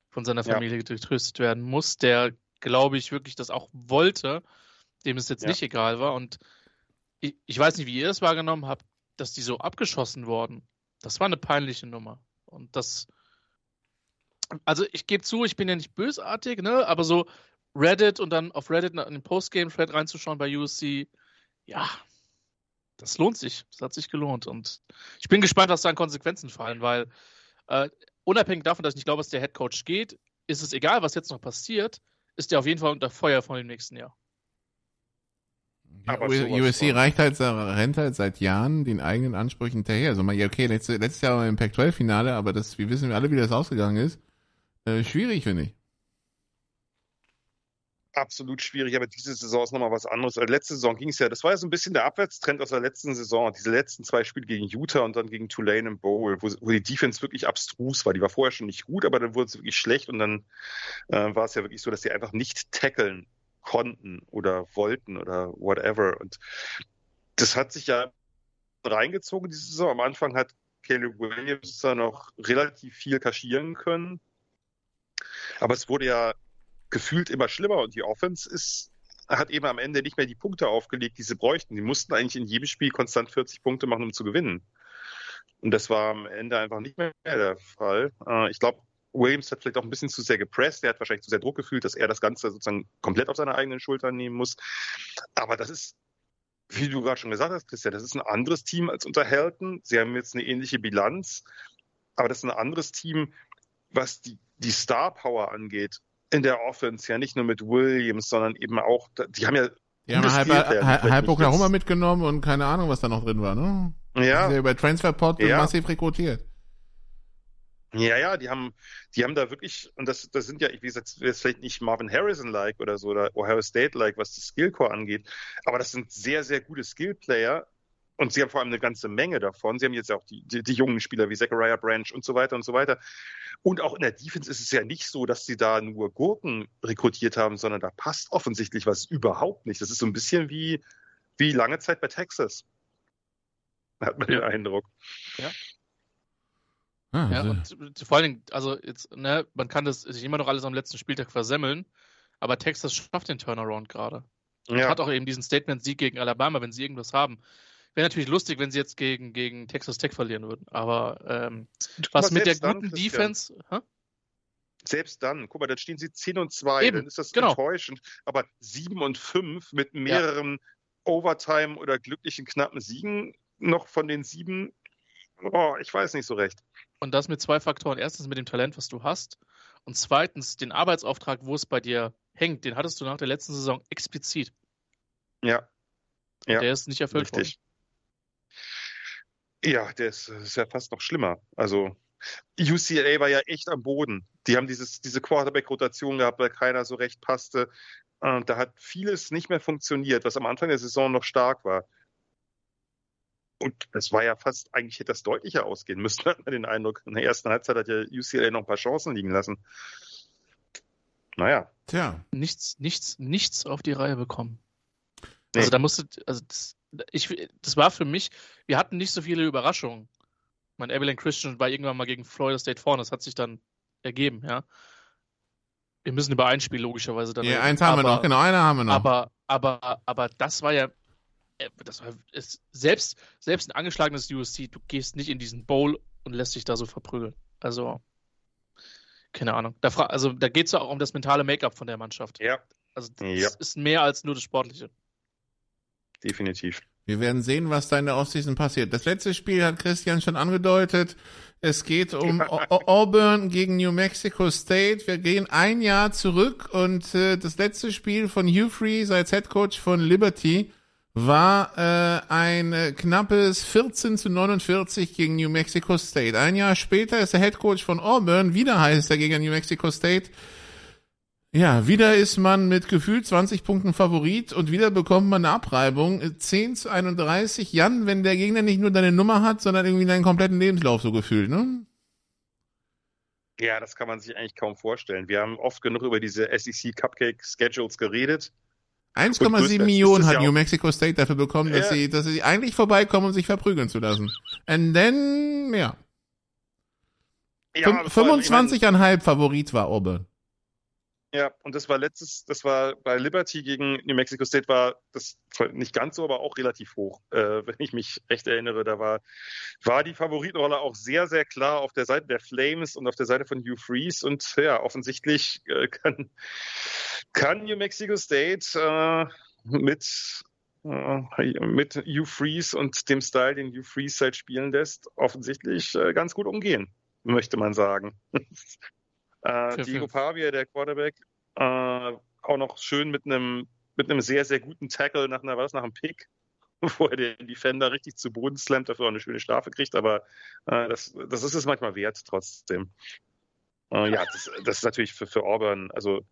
von seiner Familie ja. getröstet werden muss, der, glaube ich, wirklich das auch wollte, dem es jetzt ja. nicht egal war. Und ich, ich weiß nicht, wie ihr es wahrgenommen habt, dass die so abgeschossen wurden. Das war eine peinliche Nummer. Und das, also ich gebe zu, ich bin ja nicht bösartig, ne, aber so Reddit und dann auf Reddit in den Postgame-Thread reinzuschauen bei USC, ja, das lohnt sich. Das hat sich gelohnt. Und ich bin gespannt, was da an Konsequenzen fallen, weil äh, unabhängig davon, dass ich nicht glaube, dass der Head Coach geht, ist es egal, was jetzt noch passiert, ist der auf jeden Fall unter Feuer von dem nächsten Jahr. Ja, USC reicht halt, rennt halt seit Jahren den eigenen Ansprüchen hinterher. Also, ja, okay, letztes, letztes Jahr war im Pac-12-Finale, aber das, wir wissen alle, wie das ausgegangen ist. Äh, schwierig, finde ich absolut schwierig, aber diese Saison ist nochmal was anderes. Letzte Saison ging es ja, das war ja so ein bisschen der Abwärtstrend aus der letzten Saison, diese letzten zwei Spiele gegen Utah und dann gegen Tulane im Bowl, wo, wo die Defense wirklich abstrus war. Die war vorher schon nicht gut, aber dann wurde es wirklich schlecht und dann äh, war es ja wirklich so, dass sie einfach nicht tackeln konnten oder wollten oder whatever. Und das hat sich ja reingezogen, diese Saison. Am Anfang hat Caleb Williams da noch relativ viel kaschieren können. Aber es wurde ja gefühlt immer schlimmer und die Offense ist hat eben am Ende nicht mehr die Punkte aufgelegt, die sie bräuchten. Die mussten eigentlich in jedem Spiel konstant 40 Punkte machen, um zu gewinnen. Und das war am Ende einfach nicht mehr der Fall. Äh, ich glaube, Williams hat vielleicht auch ein bisschen zu sehr gepresst. Er hat wahrscheinlich zu sehr Druck gefühlt, dass er das Ganze sozusagen komplett auf seine eigenen Schultern nehmen muss. Aber das ist, wie du gerade schon gesagt hast, Christian, das ist ein anderes Team als unter Helton. Sie haben jetzt eine ähnliche Bilanz, aber das ist ein anderes Team, was die, die Star Power angeht in der Offense, ja nicht nur mit Williams, sondern eben auch, die haben ja die haben halb, halb Oklahoma mitgenommen und keine Ahnung, was da noch drin war, ne? Ja. ja über Transferport ja. massiv rekrutiert. Ja, ja, die haben, die haben da wirklich, und das, das sind ja, wie gesagt, jetzt vielleicht nicht Marvin Harrison-like oder so, oder Ohio State-like, was das Skillcore angeht, aber das sind sehr, sehr gute Skill-Player, und sie haben vor allem eine ganze Menge davon. Sie haben jetzt auch die, die, die, jungen Spieler wie Zachariah Branch und so weiter und so weiter. Und auch in der Defense ist es ja nicht so, dass sie da nur Gurken rekrutiert haben, sondern da passt offensichtlich was überhaupt nicht. Das ist so ein bisschen wie, wie lange Zeit bei Texas. Hat man ja. den Eindruck. Ja. Ah, ja, und vor allen Dingen, also jetzt, ne, man kann das sich immer noch alles am letzten Spieltag versemmeln, aber Texas schafft den Turnaround gerade. Ja. Hat auch eben diesen Statement-Sieg gegen Alabama, wenn sie irgendwas haben. Wäre natürlich lustig, wenn sie jetzt gegen, gegen Texas Tech verlieren würden. Aber ähm, was mit der guten dann, Defense. Hä? Selbst dann, guck mal, dann stehen sie 10 und 2, Eben, dann ist das genau. enttäuschend. Aber 7 und 5 mit mehreren ja. Overtime oder glücklichen knappen Siegen noch von den sieben, oh, ich weiß nicht so recht. Und das mit zwei Faktoren. Erstens mit dem Talent, was du hast. Und zweitens den Arbeitsauftrag, wo es bei dir hängt. Den hattest du nach der letzten Saison explizit. Ja. ja. Der ist nicht erfüllt Richtig. worden. Ja, der ist, ist ja fast noch schlimmer. Also UCLA war ja echt am Boden. Die haben dieses, diese Quarterback-Rotation gehabt, weil keiner so recht passte. Und da hat vieles nicht mehr funktioniert, was am Anfang der Saison noch stark war. Und das war ja fast, eigentlich hätte das deutlicher ausgehen müssen, hat man den Eindruck. In der ersten Halbzeit hat ja UCLA noch ein paar Chancen liegen lassen. Naja. Tja. Nichts, nichts, nichts auf die Reihe bekommen. Nee. Also da musste, also das, ich, das war für mich, wir hatten nicht so viele Überraschungen. Mein Evelyn Christian war irgendwann mal gegen Florida State vorne, das hat sich dann ergeben, ja. Wir müssen über ein Spiel logischerweise dann. Ja, reden. eins haben aber, wir noch, genau, einer haben wir noch. Aber, aber, aber das war ja äh, das war ist, selbst, selbst ein angeschlagenes USC, du gehst nicht in diesen Bowl und lässt dich da so verprügeln. Also, keine Ahnung. Da, also, da geht es ja auch um das mentale Make-up von der Mannschaft. Ja. Also, das ja. ist mehr als nur das Sportliche. Definitiv. Wir werden sehen, was da in der Offseason passiert. Das letzte Spiel hat Christian schon angedeutet. Es geht um Auburn gegen New Mexico State. Wir gehen ein Jahr zurück und äh, das letzte Spiel von Hugh Freeze als Head Coach von Liberty war äh, ein äh, knappes 14 zu 49 gegen New Mexico State. Ein Jahr später ist der Head Coach von Auburn, wieder heißt er gegen New Mexico State. Ja, wieder ist man mit gefühlt 20 Punkten Favorit und wieder bekommt man eine Abreibung. 10 zu 31. Jan, wenn der Gegner nicht nur deine Nummer hat, sondern irgendwie deinen kompletten Lebenslauf so gefühlt, ne? Ja, das kann man sich eigentlich kaum vorstellen. Wir haben oft genug über diese SEC Cupcake Schedules geredet 1,7 Millionen hat ja New Mexico State dafür bekommen, dass ja. sie, dass sie eigentlich vorbeikommen, um sich verprügeln zu lassen. And then, ja. ja 25,5 Favorit war Auburn. Ja, und das war letztes, das war bei Liberty gegen New Mexico State war das nicht ganz so, aber auch relativ hoch, äh, wenn ich mich recht erinnere. Da war, war die Favoritenrolle auch sehr, sehr klar auf der Seite der Flames und auf der Seite von Hugh Freeze. Und ja, offensichtlich äh, kann, kann New Mexico State äh, mit äh, mit Hugh Freeze und dem Style, den Hugh Freeze halt spielen lässt, offensichtlich äh, ganz gut umgehen, möchte man sagen. Äh, Diego Pavia, der Quarterback, äh, auch noch schön mit einem mit einem sehr, sehr guten Tackle nach einer, was, nach einem Pick, wo er den Defender richtig zu Boden slammt, dafür auch eine schöne Strafe kriegt, aber äh, das, das ist es manchmal wert trotzdem. Äh, ja, das, das ist natürlich für, für Auburn, also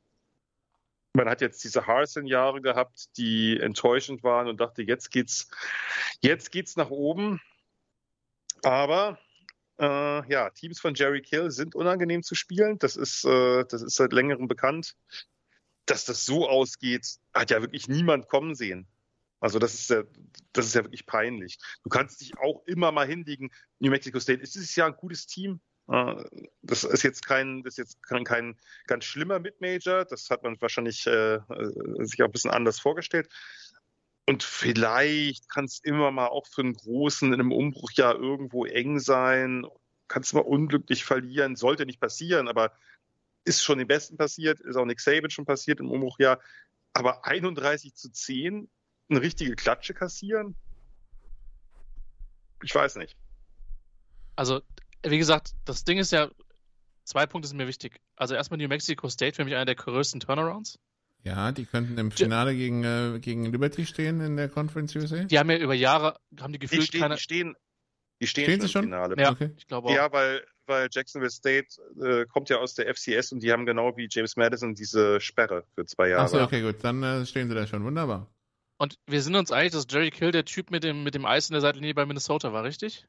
man hat jetzt diese Harrison-Jahre gehabt, die enttäuschend waren und dachte, jetzt geht's, jetzt geht's nach oben. Aber äh, ja, Teams von Jerry Kill sind unangenehm zu spielen. Das ist, äh, das ist seit längerem bekannt. Dass das so ausgeht, hat ja wirklich niemand kommen sehen. Also das ist ja, das ist ja wirklich peinlich. Du kannst dich auch immer mal hinlegen. New Mexico State ist dieses Jahr ein gutes Team. Äh, das ist jetzt kein, das ist jetzt kein, kein ganz schlimmer Mid-Major. Das hat man wahrscheinlich äh, äh sich auch ein bisschen anders vorgestellt. Und vielleicht kann es immer mal auch für einen Großen in einem Umbruchjahr irgendwo eng sein. Kannst mal unglücklich verlieren, sollte nicht passieren, aber ist schon den Besten passiert, ist auch Nick Saban schon passiert im Umbruchjahr. Aber 31 zu 10, eine richtige Klatsche kassieren? Ich weiß nicht. Also, wie gesagt, das Ding ist ja, zwei Punkte sind mir wichtig. Also erstmal New Mexico State für mich einer der größten Turnarounds. Ja, die könnten im Finale gegen, äh, gegen Liberty stehen in der Conference USA. Die haben ja über Jahre, haben die gefühlt die stehen, keine... Die stehen, die stehen, stehen schon im Finale. Ja, okay. ich glaube auch. Ja, weil, weil Jacksonville State äh, kommt ja aus der FCS und die haben genau wie James Madison diese Sperre für zwei Jahre. Achso, okay, gut, dann äh, stehen sie da schon. Wunderbar. Und wir sind uns einig, dass Jerry Kill der Typ mit dem, mit dem Eis in der Seitenlinie bei Minnesota war, richtig?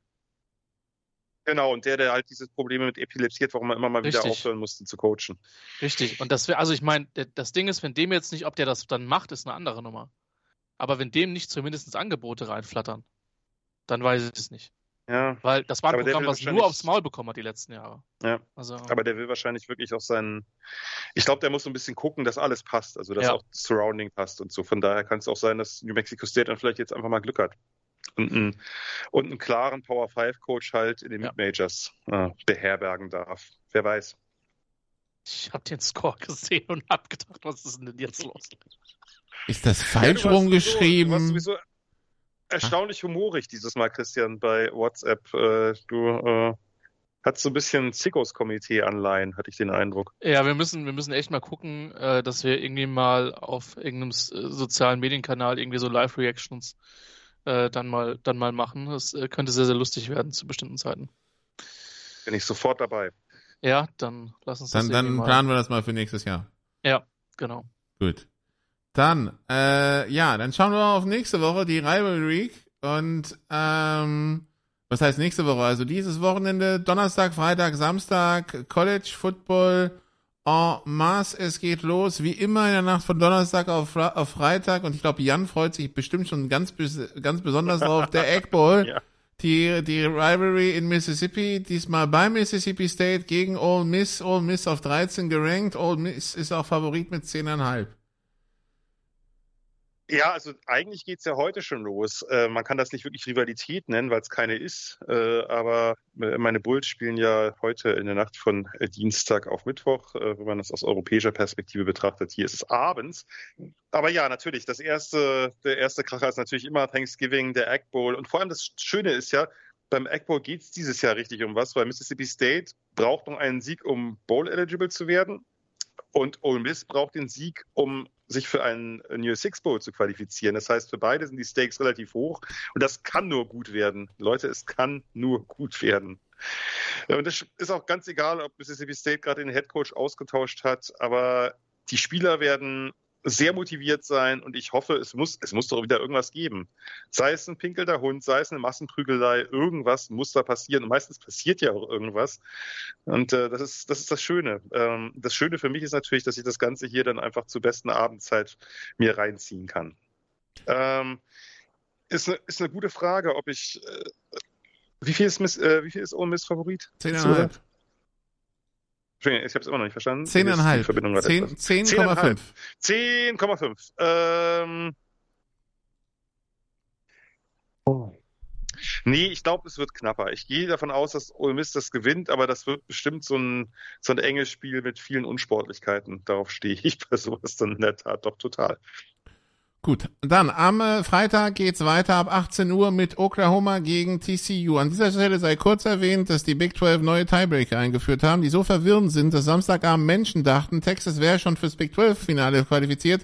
Genau, und der, der halt dieses Problem mit Epilepsie hat, warum er immer mal Richtig. wieder aufhören musste zu coachen. Richtig. Und das wäre, also ich meine, das Ding ist, wenn dem jetzt nicht, ob der das dann macht, ist eine andere Nummer. Aber wenn dem nicht zumindest Angebote reinflattern, dann weiß ich es nicht. Ja. Weil das war ein Programm, was nur aufs Maul bekommen hat die letzten Jahre. Ja. Also, aber der will wahrscheinlich wirklich auch seinen. Ich glaube, der muss so ein bisschen gucken, dass alles passt, also dass ja. auch das Surrounding passt und so. Von daher kann es auch sein, dass New Mexico State dann vielleicht jetzt einfach mal Glück hat und einen, und einen klaren Power 5 Coach halt in den ja. Mid-Majors äh, beherbergen darf. Wer weiß. Ich habe den Score gesehen und habe gedacht, was ist denn jetzt los? Ist das falsch ja, rumgeschrieben? Sowieso, du warst sowieso erstaunlich humorig dieses Mal, Christian, bei WhatsApp. Äh, du äh, hat so ein bisschen Zickos-Komitee-Anleihen, hatte ich den Eindruck. Ja, wir müssen, wir müssen echt mal gucken, äh, dass wir irgendwie mal auf irgendeinem äh, sozialen Medienkanal irgendwie so Live-Reactions äh, dann mal dann mal machen. Das äh, könnte sehr, sehr lustig werden zu bestimmten Zeiten. Bin ich sofort dabei. Ja, dann lass uns das Dann, dann planen wir das mal für nächstes Jahr. Ja, genau. Gut. Dann, äh, ja, dann schauen wir auf nächste Woche, die Rivalry und ähm, was heißt nächste Woche? Also dieses Wochenende, Donnerstag, Freitag, Samstag, College Football en masse. Es geht los, wie immer in der Nacht von Donnerstag auf, auf Freitag. Und ich glaube, Jan freut sich bestimmt schon ganz, ganz besonders drauf. Der Egg Bowl. ja. Die, die Rivalry in Mississippi, diesmal bei Mississippi State gegen Ole Miss. Ole Miss auf 13 gerankt. Ole Miss ist auch Favorit mit 10,5. Ja, also eigentlich geht's ja heute schon los. Äh, man kann das nicht wirklich Rivalität nennen, weil es keine ist. Äh, aber meine Bulls spielen ja heute in der Nacht von äh, Dienstag auf Mittwoch, äh, wenn man das aus europäischer Perspektive betrachtet. Hier ist es abends. Aber ja, natürlich, das erste, der erste Kracher ist natürlich immer Thanksgiving, der Egg Bowl. Und vor allem das Schöne ist ja, beim Egg Bowl geht's dieses Jahr richtig um was, weil Mississippi State braucht noch einen Sieg, um Bowl-eligible zu werden. Und Ole Miss braucht den Sieg, um sich für einen New Six Bowl zu qualifizieren. Das heißt, für beide sind die Stakes relativ hoch und das kann nur gut werden. Leute, es kann nur gut werden. Und das ist auch ganz egal, ob Mississippi State gerade den Head Coach ausgetauscht hat, aber die Spieler werden sehr motiviert sein und ich hoffe, es muss, es muss doch wieder irgendwas geben. Sei es ein pinkelnder Hund, sei es eine Massenprügelei, irgendwas muss da passieren. Und meistens passiert ja auch irgendwas. Und äh, das, ist, das ist das Schöne. Ähm, das Schöne für mich ist natürlich, dass ich das Ganze hier dann einfach zur besten Abendzeit mir reinziehen kann. Ähm, ist, eine, ist eine gute Frage, ob ich. Äh, wie viel ist, Miss, äh, wie viel ist Ole Miss Favorit? Zehneinhalb. Ich habe es immer noch nicht verstanden. 10,5. 10,5. 10,5. Ähm. Oh. Nee, ich glaube, es wird knapper. Ich gehe davon aus, dass Ole Miss das gewinnt, aber das wird bestimmt so ein, so ein enges Spiel mit vielen Unsportlichkeiten. Darauf stehe ich bei sowas dann in der Tat doch total. Gut, dann am äh, Freitag geht's weiter ab 18 Uhr mit Oklahoma gegen TCU. An dieser Stelle sei kurz erwähnt, dass die Big 12 neue Tiebreaker eingeführt haben, die so verwirrend sind, dass Samstagabend Menschen dachten, Texas wäre schon fürs Big 12 Finale qualifiziert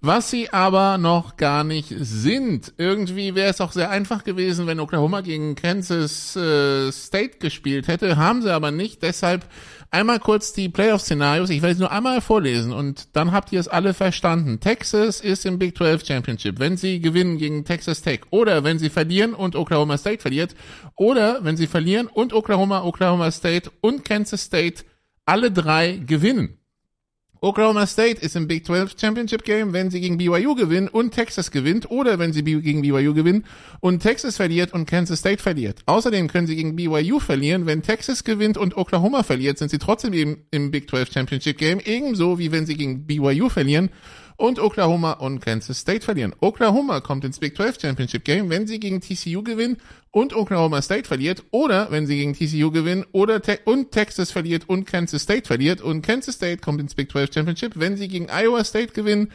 was sie aber noch gar nicht sind. Irgendwie wäre es auch sehr einfach gewesen, wenn Oklahoma gegen Kansas äh, State gespielt hätte, haben sie aber nicht. Deshalb einmal kurz die Playoff-Szenarios. Ich werde sie nur einmal vorlesen und dann habt ihr es alle verstanden. Texas ist im Big 12 Championship, wenn sie gewinnen gegen Texas Tech oder wenn sie verlieren und Oklahoma State verliert oder wenn sie verlieren und Oklahoma, Oklahoma State und Kansas State alle drei gewinnen. Oklahoma State ist im Big 12 Championship Game, wenn sie gegen BYU gewinnen und Texas gewinnt oder wenn sie gegen BYU gewinnen und Texas verliert und Kansas State verliert. Außerdem können sie gegen BYU verlieren, wenn Texas gewinnt und Oklahoma verliert, sind sie trotzdem im, im Big 12 Championship Game, ebenso wie wenn sie gegen BYU verlieren und Oklahoma und Kansas State verlieren. Oklahoma kommt ins Big 12 Championship Game, wenn sie gegen TCU gewinnen und Oklahoma State verliert oder wenn sie gegen TCU gewinnen oder te und Texas verliert und Kansas State verliert und Kansas State kommt ins Big 12 Championship, wenn sie gegen Iowa State gewinnen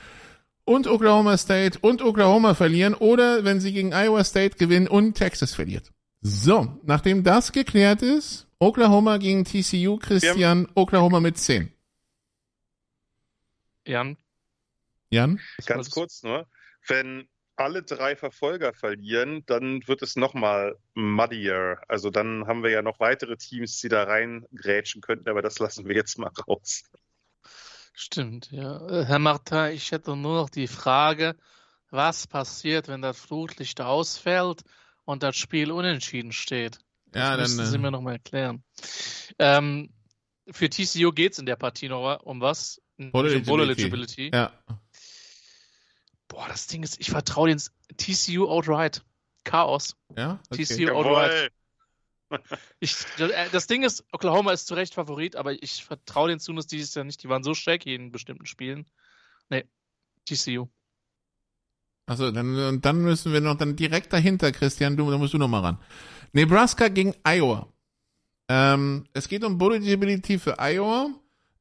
und Oklahoma State und Oklahoma verlieren oder wenn sie gegen Iowa State gewinnen und Texas verliert. So, nachdem das geklärt ist, Oklahoma gegen TCU, Christian, Oklahoma mit 10. Jan, Jan? Ganz kurz nur. Wenn alle drei Verfolger verlieren, dann wird es nochmal muddier. Also dann haben wir ja noch weitere Teams, die da reingrätschen könnten, aber das lassen wir jetzt mal raus. Stimmt, ja. Äh, Herr Martin, ich hätte nur noch die Frage, was passiert, wenn das Flutlicht ausfällt und das Spiel unentschieden steht? Das ja, müssen dann, Sie äh, mir nochmal erklären. Ähm, für TCU geht es in der Partie noch um was? Bowl Eligibility. Ja. Boah, das Ding ist, ich vertraue den TCU outright. Chaos. Ja? Okay. TCU outright. Ich, äh, das Ding ist, Oklahoma ist zu Recht Favorit, aber ich vertraue den Sooners dieses Jahr nicht. Die waren so shaky in bestimmten Spielen. Nee, TCU. Also dann, dann müssen wir noch dann direkt dahinter, Christian, du, da musst du noch mal ran. Nebraska gegen Iowa. Ähm, es geht um Eligibility für Iowa.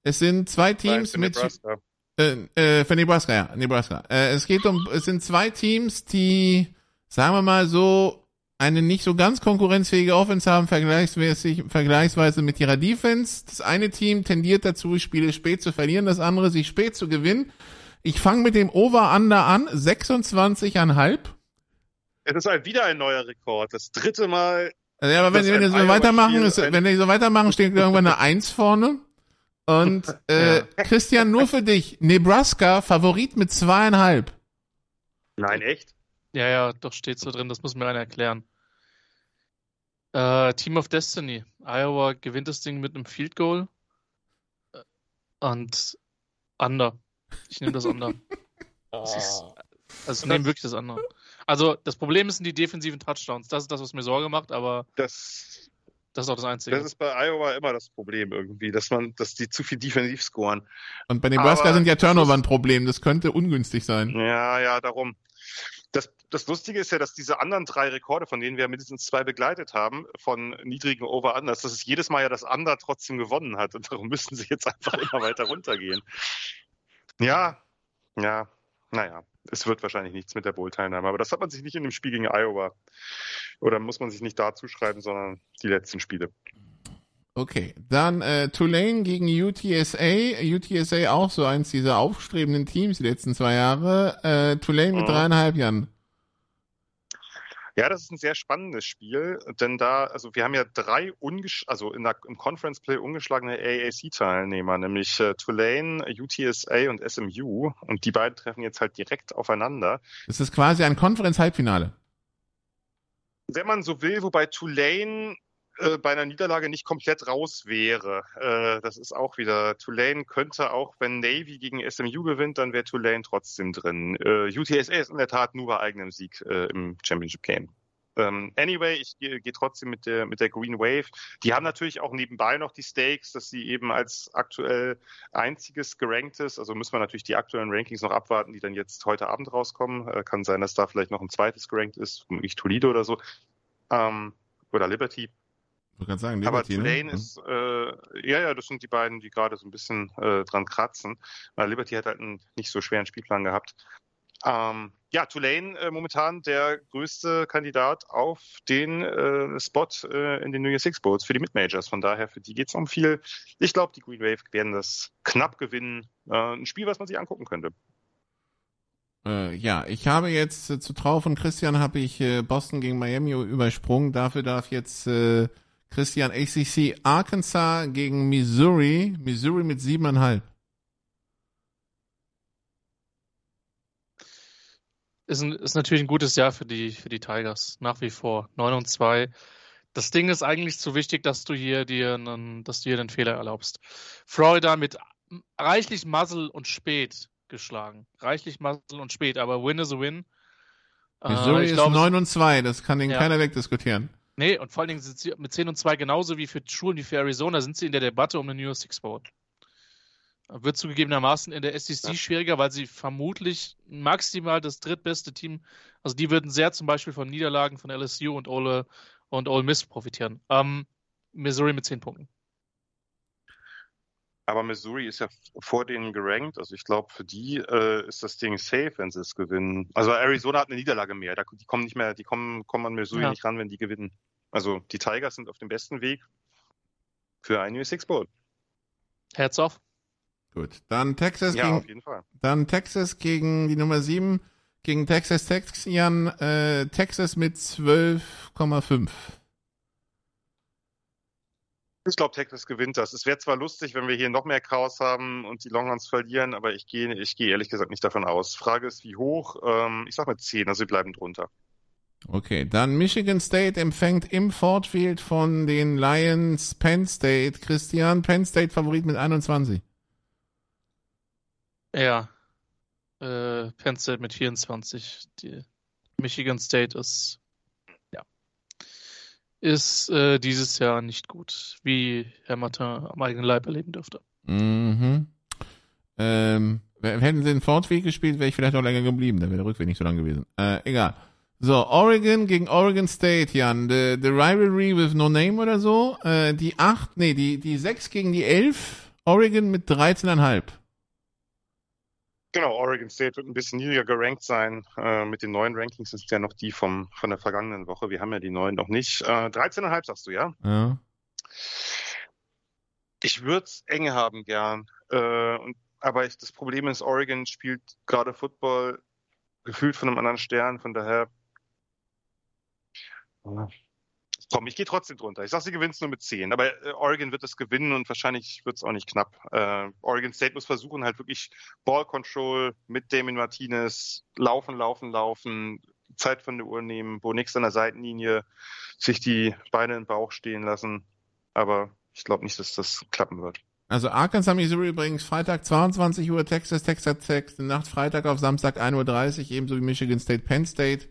Es sind zwei Teams mit. Nebraska. Äh, äh, für Nebraska, ja, Nebraska. Äh, es geht um, es sind zwei Teams, die, sagen wir mal so, eine nicht so ganz konkurrenzfähige Offense haben, vergleichsmäßig, vergleichsweise mit ihrer Defense. Das eine Team tendiert dazu, Spiele spät zu verlieren, das andere sich spät zu gewinnen. Ich fange mit dem Over-Under an, 26,5. Es ist halt wieder ein neuer Rekord. Das dritte Mal. Ja, aber wenn, wenn die so weitermachen, ist, wenn die so weitermachen, steht irgendwann eine Eins vorne. Und äh, ja. Christian, nur für dich, Nebraska Favorit mit zweieinhalb. Nein, echt? Ja, ja, doch steht so drin, das muss mir einer erklären. Äh, Team of Destiny. Iowa gewinnt das Ding mit einem Field Goal. Und Under. Ich nehme das Under. das ist, also ich nehme wirklich das Under. Also das Problem sind die defensiven Touchdowns. Das ist das, was mir Sorge macht, aber. Das Das ist auch das Einzige. Das ist bei Iowa immer das Problem irgendwie, dass man, dass die zu viel defensiv scoren. Und bei Nebraska Aber sind ja Turnover ein Problem. Das könnte ungünstig sein. Ja, ja, darum. Das, das Lustige ist ja, dass diese anderen drei Rekorde, von denen wir mindestens zwei begleitet haben, von niedrigen Over-Unders, dass es jedes Mal ja das Under trotzdem gewonnen hat. Und darum müssen sie jetzt einfach immer weiter runtergehen. Ja, ja, naja, es wird wahrscheinlich nichts mit der Bowl-Teilnahme. Aber das hat man sich nicht in dem Spiel gegen Iowa. Oder muss man sich nicht dazu schreiben, sondern die letzten Spiele. Okay, dann äh, Tulane gegen UTSA. UTSA auch so eins dieser aufstrebenden Teams die letzten zwei Jahre. Äh, Tulane mit mhm. dreieinhalb Jahren. Ja, das ist ein sehr spannendes Spiel, denn da, also wir haben ja drei ungesch also in der, im Conference Play ungeschlagene AAC-Teilnehmer, nämlich äh, Tulane, UTSA und SMU und die beiden treffen jetzt halt direkt aufeinander. Das ist quasi ein Conference-Halbfinale. Wenn man so will, wobei Tulane äh, bei einer Niederlage nicht komplett raus wäre. Äh, das ist auch wieder, Tulane könnte auch, wenn Navy gegen SMU gewinnt, dann wäre Tulane trotzdem drin. Äh, UTSA ist in der Tat nur bei eigenem Sieg äh, im Championship Game. Ähm, anyway, ich gehe geh trotzdem mit der, mit der Green Wave. Die haben natürlich auch nebenbei noch die Stakes, dass sie eben als aktuell einziges geranktes, also müssen wir natürlich die aktuellen Rankings noch abwarten, die dann jetzt heute Abend rauskommen. Äh, kann sein, dass da vielleicht noch ein zweites gerankt ist, nicht Toledo oder so. Ähm, oder Liberty. Ich sagen, Liberty, Aber Tulane ne? ist, äh, ja, ja, das sind die beiden, die gerade so ein bisschen äh, dran kratzen. Weil Liberty hat halt einen nicht so schweren Spielplan gehabt. Ähm, ja, Tulane äh, momentan der größte Kandidat auf den äh, Spot äh, in den New Year Six Bowls für die Mid-Majors. Von daher, für die geht es um viel. Ich glaube, die Green Wave werden das knapp gewinnen. Äh, ein Spiel, was man sich angucken könnte. Äh, ja, ich habe jetzt äh, zu Trau von Christian habe ich Boston gegen Miami übersprungen. Dafür darf jetzt Christian, ACC Arkansas gegen Missouri. Missouri mit siebeneinhalb. Ist, ein, ist natürlich ein gutes Jahr für die, für die Tigers, nach wie vor. 9 und 2. Das Ding ist eigentlich zu wichtig, dass du hier dir einen, dass du hier den Fehler erlaubst. Florida mit reichlich Muzzle und spät geschlagen. Reichlich Muzzle und spät, aber Win is a Win. Missouri äh, ist glaube, 9 und 2, das kann Ihnen ja. keiner wegdiskutieren. Nee, und vor allen Dingen sind sie mit 10 und 2 genauso wie für Schulen wie für Arizona sind sie in der Debatte um den New York Six Bowl. Wird zugegebenermaßen in der SEC ja. schwieriger, weil sie vermutlich maximal das drittbeste Team, also die würden sehr zum Beispiel von Niederlagen von LSU und Ole und Ole Miss profitieren. Ähm, Missouri mit 10 Punkten. Aber Missouri ist ja vor denen gerankt. Also ich glaube, für die äh, ist das Ding safe, wenn sie es gewinnen. Also Arizona hat eine Niederlage mehr. Da, die kommen nicht mehr, die kommen, kommen an Missouri ja. nicht ran, wenn die gewinnen. Also die Tigers sind auf dem besten Weg für ein New Six Bowl. Herz auf. Gut. Dann Texas ja, gegen, auf jeden Fall. Dann Texas gegen die Nummer 7 gegen Texas Tech. Jan, äh, Texas mit 12,5. Ich glaube, Texas gewinnt das. Es wäre zwar lustig, wenn wir hier noch mehr Chaos haben und die Longhorns verlieren, aber ich gehe ich geh ehrlich gesagt nicht davon aus. Frage ist, wie hoch? Ähm, ich sag mal 10, also sie bleiben drunter. Okay, dann Michigan State empfängt im Ford Field von den Lions Penn State. Christian, Penn State Favorit mit 21. Ja, äh, Penn State mit 24. Die Michigan State ist ist äh, dieses Jahr nicht gut, wie Herr Martin am eigenen Leib erleben dürfte. Mhm. Ähm, hätten sie den Fortweg gespielt, wäre ich vielleicht noch länger geblieben. Dann wäre der Rückweg nicht so lang gewesen. Äh, egal. So, Oregon gegen Oregon State, Jan. The, the Rivalry with No Name oder so. Äh, die 8, nee, die, die 6 gegen die 11. Oregon mit 13,5. Genau, Oregon State wird ein bisschen niedriger gerankt sein. Äh, mit den neuen Rankings sind es ja noch die vom, von der vergangenen Woche. Wir haben ja die neuen noch nicht. Äh, 13,5 sagst du, ja? Ja. Ich würde es eng haben gern. Äh, und, aber ich, das Problem ist, Oregon spielt gerade Football gefühlt von einem anderen Stern. Von daher Komm, ich gehe trotzdem drunter. Ich sag, sie gewinnt nur mit 10. Aber äh, Oregon wird es gewinnen und wahrscheinlich wird es auch nicht knapp. Äh, Oregon State muss versuchen, halt wirklich Ball Control mit Damien Martinez laufen, laufen, laufen, Zeit von der Uhr nehmen, wo nichts an der Seitenlinie sich die Beine im Bauch stehen lassen. Aber ich glaube nicht, dass das klappen wird. Also Arkansas, Missouri übrigens Freitag 22 Uhr, Texas, Texas Tech, Nacht Freitag auf Samstag 1.30 Uhr, ebenso wie Michigan State, Penn State.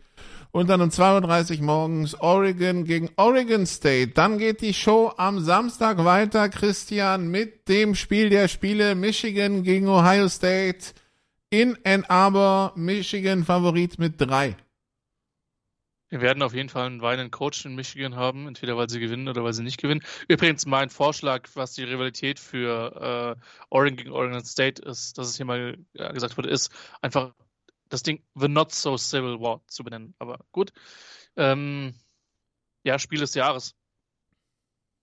Und dann um 2.30 Uhr morgens Oregon gegen Oregon State. Dann geht die Show am Samstag weiter, Christian, mit dem Spiel der Spiele Michigan gegen Ohio State in Ann Arbor. Michigan Favorit mit drei. Wir werden auf jeden Fall einen weinenden Coach in Michigan haben, entweder weil sie gewinnen oder weil sie nicht gewinnen. Übrigens mein Vorschlag, was die Rivalität für äh, Oregon gegen Oregon State ist, dass es hier mal gesagt wurde, ist einfach das Ding The Not So Civil War zu benennen. Aber gut. Ähm, ja, Spiel des Jahres.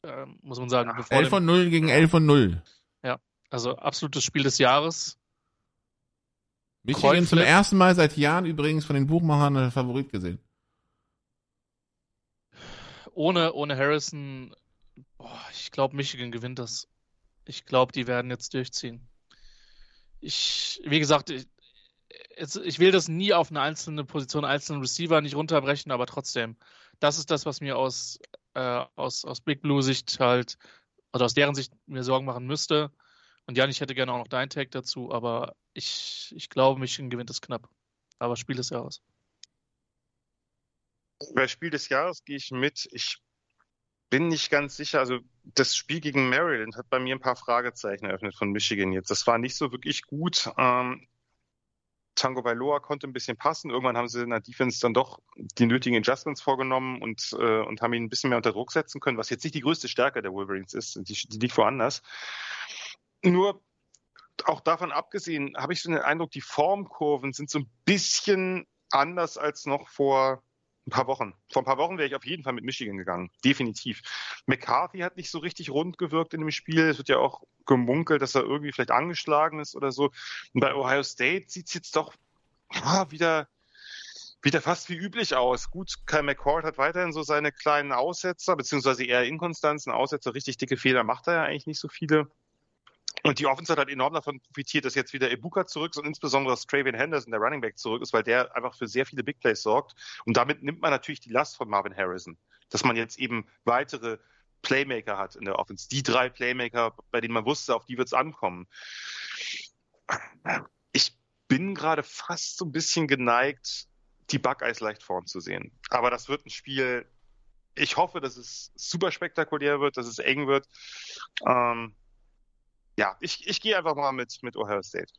Ähm, muss man sagen. Ja, 11 von 0 gegen 11 von 0. Ja, also absolutes Spiel des Jahres. Michigan zum ersten Mal seit Jahren übrigens von den Buchmachern ein Favorit gesehen ohne, ohne Harrison, boah, ich glaube, Michigan gewinnt das. Ich glaube, die werden jetzt durchziehen. Ich, wie gesagt, ich, ich will das nie auf eine einzelne Position, einzelnen Receiver nicht runterbrechen, aber trotzdem, das ist das, was mir aus, äh, aus, aus Big Blue Sicht halt, oder aus deren Sicht mir Sorgen machen müsste. Und Jan, ich hätte gerne auch noch deinen Tag dazu, aber ich, ich glaube, Michigan gewinnt es knapp. Aber Spiel ist ja aus. Bei Spiel des Jahres gehe ich mit. Ich bin nicht ganz sicher. Also das Spiel gegen Maryland hat bei mir ein paar Fragezeichen eröffnet von Michigan jetzt. Das war nicht so wirklich gut. Ähm, Tango Bailoa konnte ein bisschen passen. Irgendwann haben sie in der Defense dann doch die nötigen Adjustments vorgenommen und, äh, und haben ihn ein bisschen mehr unter Druck setzen können, was jetzt nicht die größte Stärke der Wolverines ist. Die, die liegt woanders. Nur auch davon abgesehen habe ich so den Eindruck, die Formkurven sind so ein bisschen anders als noch vor ein paar Wochen. Vor ein paar Wochen wäre ich auf jeden Fall mit Michigan gegangen. Definitiv. McCarthy hat nicht so richtig rund gewirkt in dem Spiel. Es wird ja auch gemunkelt, dass er irgendwie vielleicht angeschlagen ist oder so. Und bei Ohio State sieht es jetzt doch ja, wieder, wieder fast wie üblich aus. Gut, Kyle McCord hat weiterhin so seine kleinen Aussetzer, beziehungsweise eher Inkonstanzen, Aussetzer, richtig dicke Fehler macht er ja eigentlich nicht so viele. Und die Offense hat halt enorm davon profitiert, dass jetzt wieder Ibuka zurück ist und insbesondere dass Travian Henderson, der Running Back, zurück ist, weil der einfach für sehr viele Big Plays sorgt. Und damit nimmt man natürlich die Last von Marvin Harrison, dass man jetzt eben weitere Playmaker hat in der Offense. Die drei Playmaker, bei denen man wusste, auf die wird es ankommen. Ich bin gerade fast so ein bisschen geneigt, die Buckeyes leicht vorn zu sehen. Aber das wird ein Spiel, ich hoffe, dass es super spektakulär wird, dass es eng wird. Ähm, ja, ich, ich gehe einfach mal mit, mit Ohio State.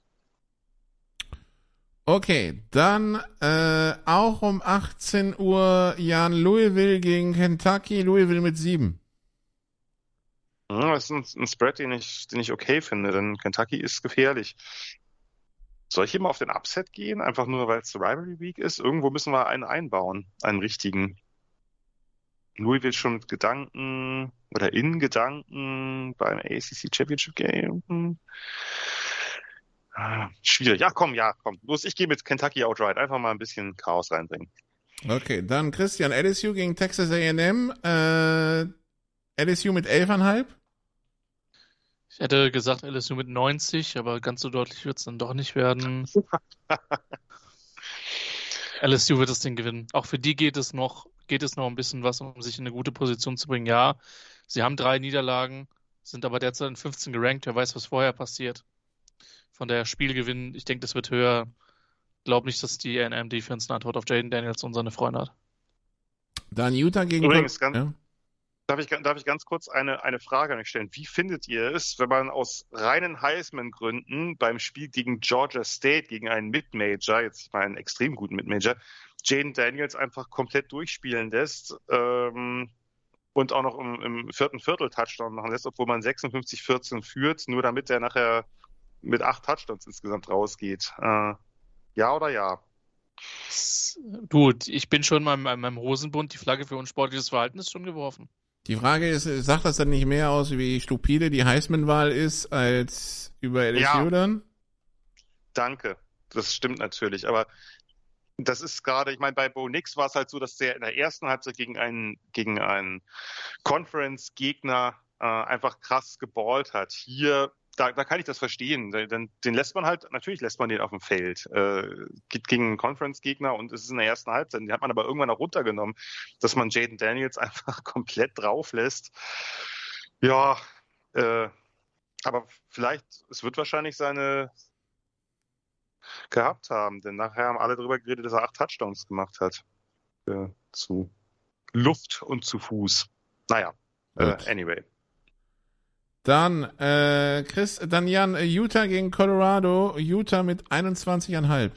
Okay, dann äh, auch um 18 Uhr Jan Louisville gegen Kentucky. Louisville mit 7. Ja, das ist ein, ein, Spread, den ich, den ich okay finde, denn Kentucky ist gefährlich. Soll ich immer auf den Upset gehen, einfach nur weil es Rivalry Week ist? Irgendwo müssen wir einen einbauen, einen richtigen. Louisville schon mit Gedanken oder in Gedanken beim ACC Championship Game. Hm. Ah, schwierig. Ja, komm, ja, komm. Los, ich gehe mit Kentucky outright. Einfach mal ein bisschen Chaos reinbringen. Okay, dann Christian, LSU gegen Texas A&M. Äh, LSU mit 11,5? Ich hätte gesagt LSU mit 90, aber ganz so deutlich wird es dann doch nicht werden. LSU wird das Ding gewinnen. Auch für die geht es noch geht es noch ein bisschen was, um sich in eine gute Position zu bringen. Ja, sie haben drei Niederlagen, sind aber derzeit in 15 gerankt. Wer weiß, was vorher passiert. Von der Spielgewinn, ich denke, das wird höher. Glaube nicht, dass die NM Defense eine Antwort auf Jaden Daniels und seine Freunde hat. Dann Utah gegen Übrigens, ganz, ja? Darf ich, darf ich ganz kurz eine, eine Frage an euch stellen? Wie findet ihr es, wenn man aus reinen Heisman-Gründen beim Spiel gegen Georgia State, gegen einen Mid-Major, jetzt mal einen extrem guten Mid-Major, Jane Daniels einfach komplett durchspielen lässt ähm, und auch noch im, im, vierten Viertel Touchdown machen lässt, obwohl man 56-14 führt, nur damit er nachher mit acht Touchdowns insgesamt rausgeht. Äh, ja oder ja? Gut, ich bin schon mal in meinem Hosenbund, die Flagge für unsportliches Verhalten ist schon geworfen. Die Frage ist, sagt das dann nicht mehr aus, wie stupide die Heisman-Wahl ist, als über LSU ja. dann? Danke. Das stimmt natürlich. Aber das ist gerade, ich meine, bei Bo Nix war es halt so, dass der in der ersten Halbzeit gegen einen, gegen einen Conference-Gegner äh, einfach krass geballt hat. Hier, da, da kann ich das verstehen. Den, den lässt man halt, natürlich lässt man den auf dem Feld. Äh, gegen einen Conference-Gegner und es ist in der ersten Halbzeit. Den hat man aber irgendwann auch runtergenommen, dass man Jaden Daniels einfach komplett drauf lässt. Ja, äh, Aber vielleicht, es wird wahrscheinlich seine gehabt haben, denn nachher haben alle darüber geredet, dass er acht Touchdowns gemacht hat. Äh, zu Luft und zu Fuß. Naja, äh, anyway. Dann, äh, Chris, dann Jan, Utah gegen Colorado, Utah mit 21,5.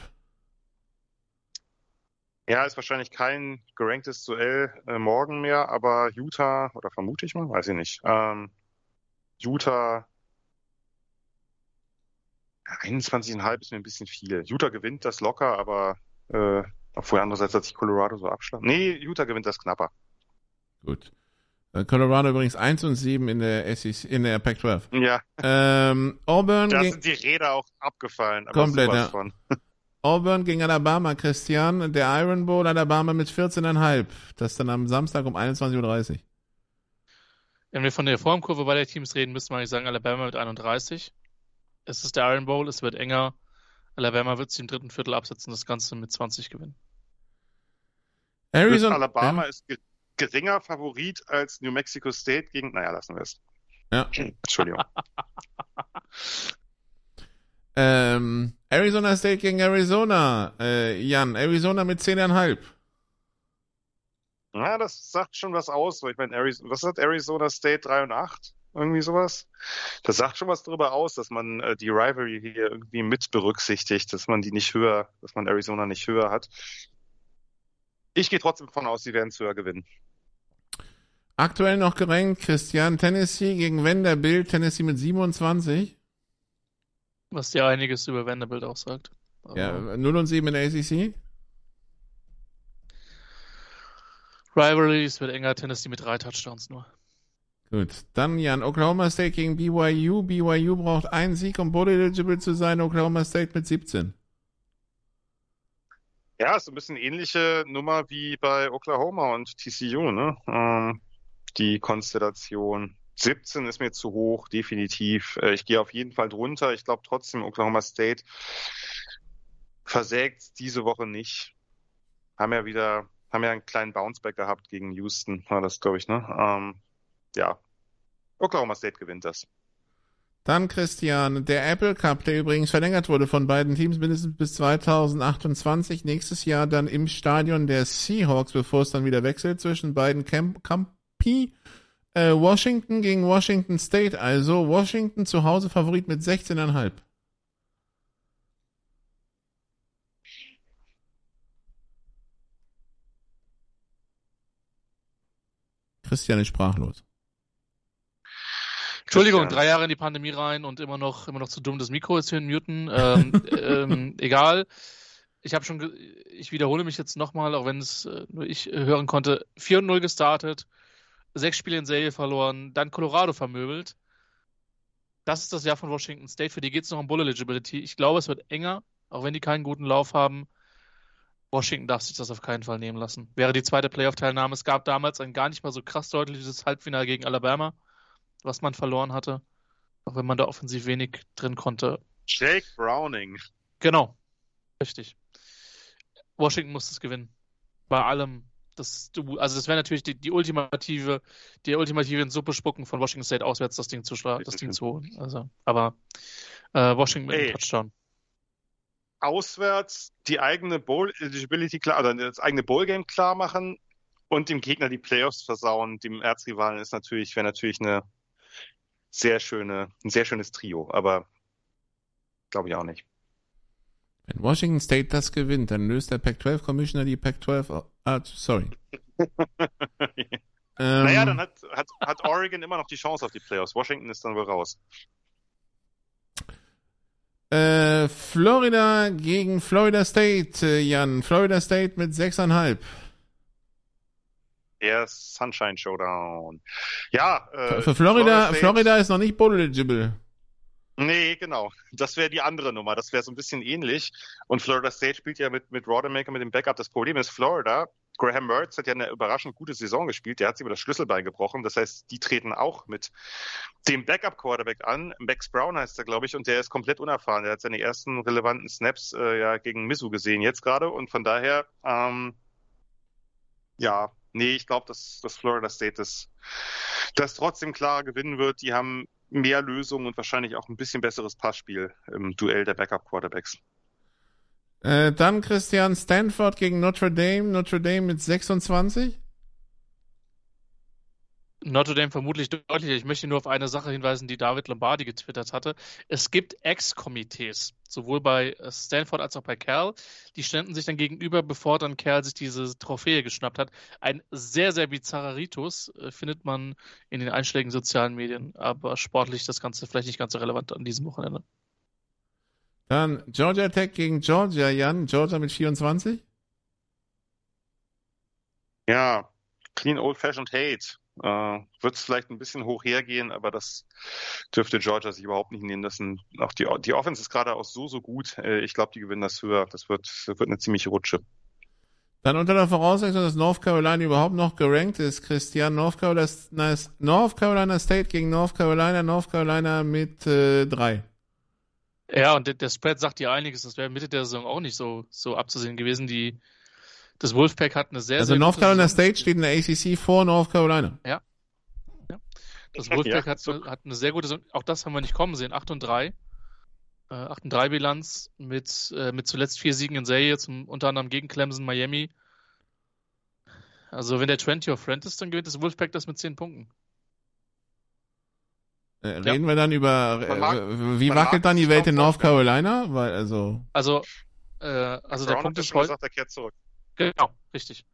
Ja, ist wahrscheinlich kein geranktes Duell äh, morgen mehr, aber Utah, oder vermute ich mal, weiß ich nicht. Ähm, Utah 21,5 ist mir ein bisschen viel. Utah gewinnt das locker, aber äh, obwohl andererseits hat sich Colorado so abschlagen. Nee, Utah gewinnt das knapper. Gut. Äh, Colorado übrigens 1 und 7 in der SEC, in der Pac-12. Ja. Ähm, Auburn. Da sind die Räder auch abgefallen. komplett, ja. Von. Auburn gegen Alabama, Christian. Der Iron Bowl Alabama mit 14,5. Das dann am Samstag um 21.30 Uhr. Wenn wir von der Formkurve bei der Teams reden, müsste man eigentlich sagen Alabama mit 31. Es ist der Iron Bowl, es wird enger. Alabama wird sie im dritten Viertel absetzen, das Ganze mit 20 gewinnen. Arizona, Alabama ja. ist geringer Favorit als New Mexico State gegen. Naja, lassen wir es. Ja. Entschuldigung. ähm, Arizona State gegen Arizona. Äh, Jan, Arizona mit 10,5. Ja, das sagt schon was aus. Ich meine, Arizona, was hat Arizona State 3 und 8? Irgendwie sowas. Das sagt schon was darüber aus, dass man äh, die Rivalry hier irgendwie mit berücksichtigt, dass man die nicht höher, dass man Arizona nicht höher hat. Ich gehe trotzdem davon aus, sie werden es höher gewinnen. Aktuell noch gerankt Christian Tennessee gegen Vanderbilt, Tennessee mit 27. Was dir einiges über Vanderbilt auch sagt. Aber ja, 0 und 7 in der ACC. Rivalries wird enger, Tennessee mit drei Touchdowns nur. Gut, dann Jan, Oklahoma State gegen BYU. BYU braucht einen Sieg, um Bowl eligible zu sein, Oklahoma State mit 17. Ja, ist ein bisschen ähnliche Nummer wie bei Oklahoma und TCU, ne? Ähm, die Konstellation. 17 ist mir zu hoch, definitiv. Äh, ich gehe auf jeden Fall drunter. Ich glaube trotzdem, Oklahoma State versägt diese Woche nicht. Haben ja wieder, haben ja einen kleinen Bounceback gehabt gegen Houston, war das, glaube ich, ne? Ähm, ja, Oklahoma State gewinnt das. Dann Christian, der Apple Cup, der übrigens verlängert wurde von beiden Teams mindestens bis 2028, nächstes Jahr dann im Stadion der Seahawks, bevor es dann wieder wechselt zwischen beiden Camp Campi. Äh, Washington gegen Washington State, also Washington zu Hause Favorit mit 16,5. Christian ist sprachlos. Entschuldigung, drei Jahre in die Pandemie rein und immer noch, immer noch zu dumm, das Mikro ist hier in Muten. Ähm, ähm, egal. Ich habe schon, ich wiederhole mich jetzt nochmal, auch wenn es äh, nur ich äh, hören konnte. 4-0 gestartet, sechs Spiele in Serie verloren, dann Colorado vermöbelt. Das ist das Jahr von Washington State. Für die geht es noch um Bull Eligibility. Ich glaube, es wird enger, auch wenn die keinen guten Lauf haben. Washington darf sich das auf keinen Fall nehmen lassen. Wäre die zweite Playoff-Teilnahme. Es gab damals ein gar nicht mal so krass deutliches Halbfinale gegen Alabama was man verloren hatte. Auch wenn man da offensiv wenig drin konnte. Jake Browning. Genau. Richtig. Washington muss es gewinnen. Bei allem. Das, also das wäre natürlich die, die, ultimative, die ultimative in Suppe spucken von Washington State auswärts das Ding zu das Ding zu holen. Also, aber äh, Washington mit einem Touchdown. Auswärts die eigene Bowl Eligibility klar, oder das eigene Bowl Game klar machen und dem Gegner die Playoffs versauen, dem Erzrivalen ist natürlich, wäre natürlich eine sehr schöne, ein sehr schönes Trio, aber glaube ich auch nicht. Wenn Washington State das gewinnt, dann löst der Pac-12 Commissioner die Pac-12. Ah, sorry. ähm, naja, dann hat, hat, hat Oregon immer noch die Chance auf die Playoffs. Washington ist dann wohl raus. Äh, Florida gegen Florida State, äh, Jan. Florida State mit 6,5 der Sunshine Showdown. Ja. Äh, für Florida, Florida, Florida ist noch nicht bowl eligible. Nee, genau. Das wäre die andere Nummer. Das wäre so ein bisschen ähnlich. Und Florida State spielt ja mit, mit Rodemaker mit dem Backup. Das Problem ist, Florida, Graham Mertz hat ja eine überraschend gute Saison gespielt. Der hat sich über das Schlüsselbein gebrochen. Das heißt, die treten auch mit dem Backup-Quarterback an. Max Brown heißt er, glaube ich, und der ist komplett unerfahren. Der hat seine ersten relevanten Snaps äh, ja gegen Misu gesehen jetzt gerade. Und von daher, ähm, ja, nee, ich glaube, dass, dass Florida State das, das trotzdem klar gewinnen wird. Die haben mehr Lösungen und wahrscheinlich auch ein bisschen besseres Passspiel im Duell der Backup-Quarterbacks. Äh, dann Christian Stanford gegen Notre Dame. Notre Dame mit 26. Notre Dame vermutlich deutlicher. Ich möchte nur auf eine Sache hinweisen, die David Lombardi getwittert hatte. Es gibt Ex-Komitees, sowohl bei Stanford als auch bei Cal. Die ständen sich dann gegenüber, bevor dann Cal sich diese Trophäe geschnappt hat. Ein sehr, sehr bizarrer Ritus äh, findet man in den einschlägigen sozialen Medien, aber sportlich das Ganze vielleicht nicht ganz so relevant an diesem Wochenende. Dann Georgia Tech gegen Georgia, Jan. Georgia mit 24. Ja, clean old fashioned hate. Äh, Wird es vielleicht ein bisschen hoch hergehen, aber das dürfte Georgia sich überhaupt nicht nehmen lassen. Auch die, die Offense ist gerade auch so, so gut. Äh, ich glaube, die gewinnen das höher. Das wird, wird eine ziemliche Rutsche. Dann unter der Voraussetzung, dass North Carolina überhaupt noch gerankt ist, Christian, North Carolina, North Carolina State gegen North Carolina, North Carolina mit äh, drei. Ja, und der, der Spread sagt ja einiges. Das wäre Mitte der Saison auch nicht so, so abzusehen gewesen. Die, das Wolfpack hat eine sehr, also sehr North Carolina. State steht in der ACC vor North Carolina. Ja. ja. Das Wolfpack ja, hat, hat eine sehr gute. Auch das haben wir nicht kommen sehen. 8 und 3. Äh, 8 und 3 Bilanz mit, äh, mit zuletzt vier Siegen in Serie, zum, unter anderem gegen Clemson, Miami. Also wenn der 20 of Friend ist, dann gewinnt das Wolfpack das mit 10 Punkten. Äh, reden ja. wir dann über, äh, wie wackelt dann die Welt in North Carolina? Weil, also. Also, äh, also der Punkt ist heute. Gesagt, er kehrt zurück. Genau, richtig.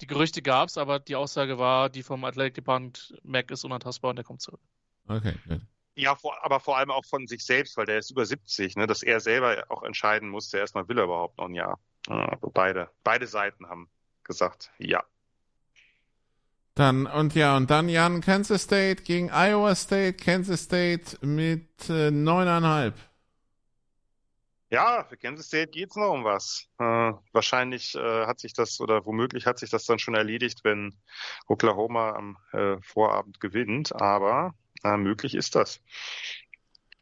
Die Gerüchte gab es, aber die Aussage war, die vom Athletic Department, Mac ist unantastbar und der kommt zurück. Okay, gut. Ja, vor, aber vor allem auch von sich selbst, weil der ist über 70, ne, dass er selber auch entscheiden musste, erstmal will er überhaupt noch ein Jahr. Also beide, beide Seiten haben gesagt, ja. Dann, und ja, und dann Jan, Kansas State gegen Iowa State, Kansas State mit äh, neuneinhalb. Äh, ja, für Kansas State geht's noch um was. Äh, wahrscheinlich äh, hat sich das oder womöglich hat sich das dann schon erledigt, wenn Oklahoma am äh, Vorabend gewinnt, aber äh, möglich ist das.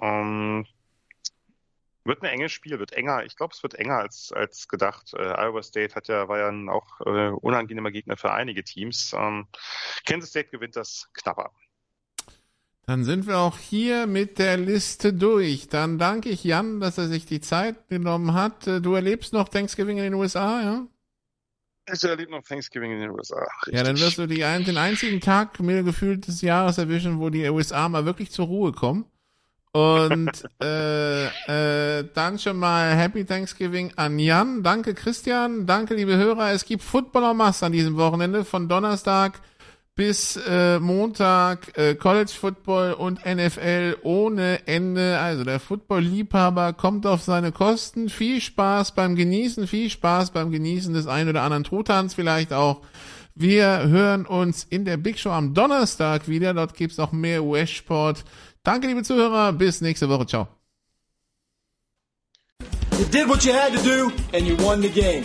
Ähm, wird ein enges Spiel, wird enger. Ich glaube, es wird enger als, als gedacht. Äh, Iowa State hat ja, war ja auch äh, unangenehmer Gegner für einige Teams. Ähm, Kansas State gewinnt das knapper. Dann sind wir auch hier mit der Liste durch. Dann danke ich Jan, dass er sich die Zeit genommen hat. Du erlebst noch Thanksgiving in den USA, ja? Ich erlebe noch Thanksgiving in den USA. Richtig. Ja, dann wirst du die, den einzigen Tag mir gefühlt des Jahres erwischen, wo die USA mal wirklich zur Ruhe kommen. Und äh, äh, dann schon mal Happy Thanksgiving an Jan. Danke Christian. Danke liebe Hörer. Es gibt Footballer Mass an diesem Wochenende von Donnerstag bis äh, Montag äh, College Football und NFL ohne Ende. Also der Football-Liebhaber kommt auf seine Kosten. Viel Spaß beim Genießen, viel Spaß beim Genießen des ein oder anderen Trotans vielleicht auch. Wir hören uns in der Big Show am Donnerstag wieder. Dort gibt's noch mehr US-Sport. Danke, liebe Zuhörer. Bis nächste Woche. Ciao. You did what you had to do and you won the game.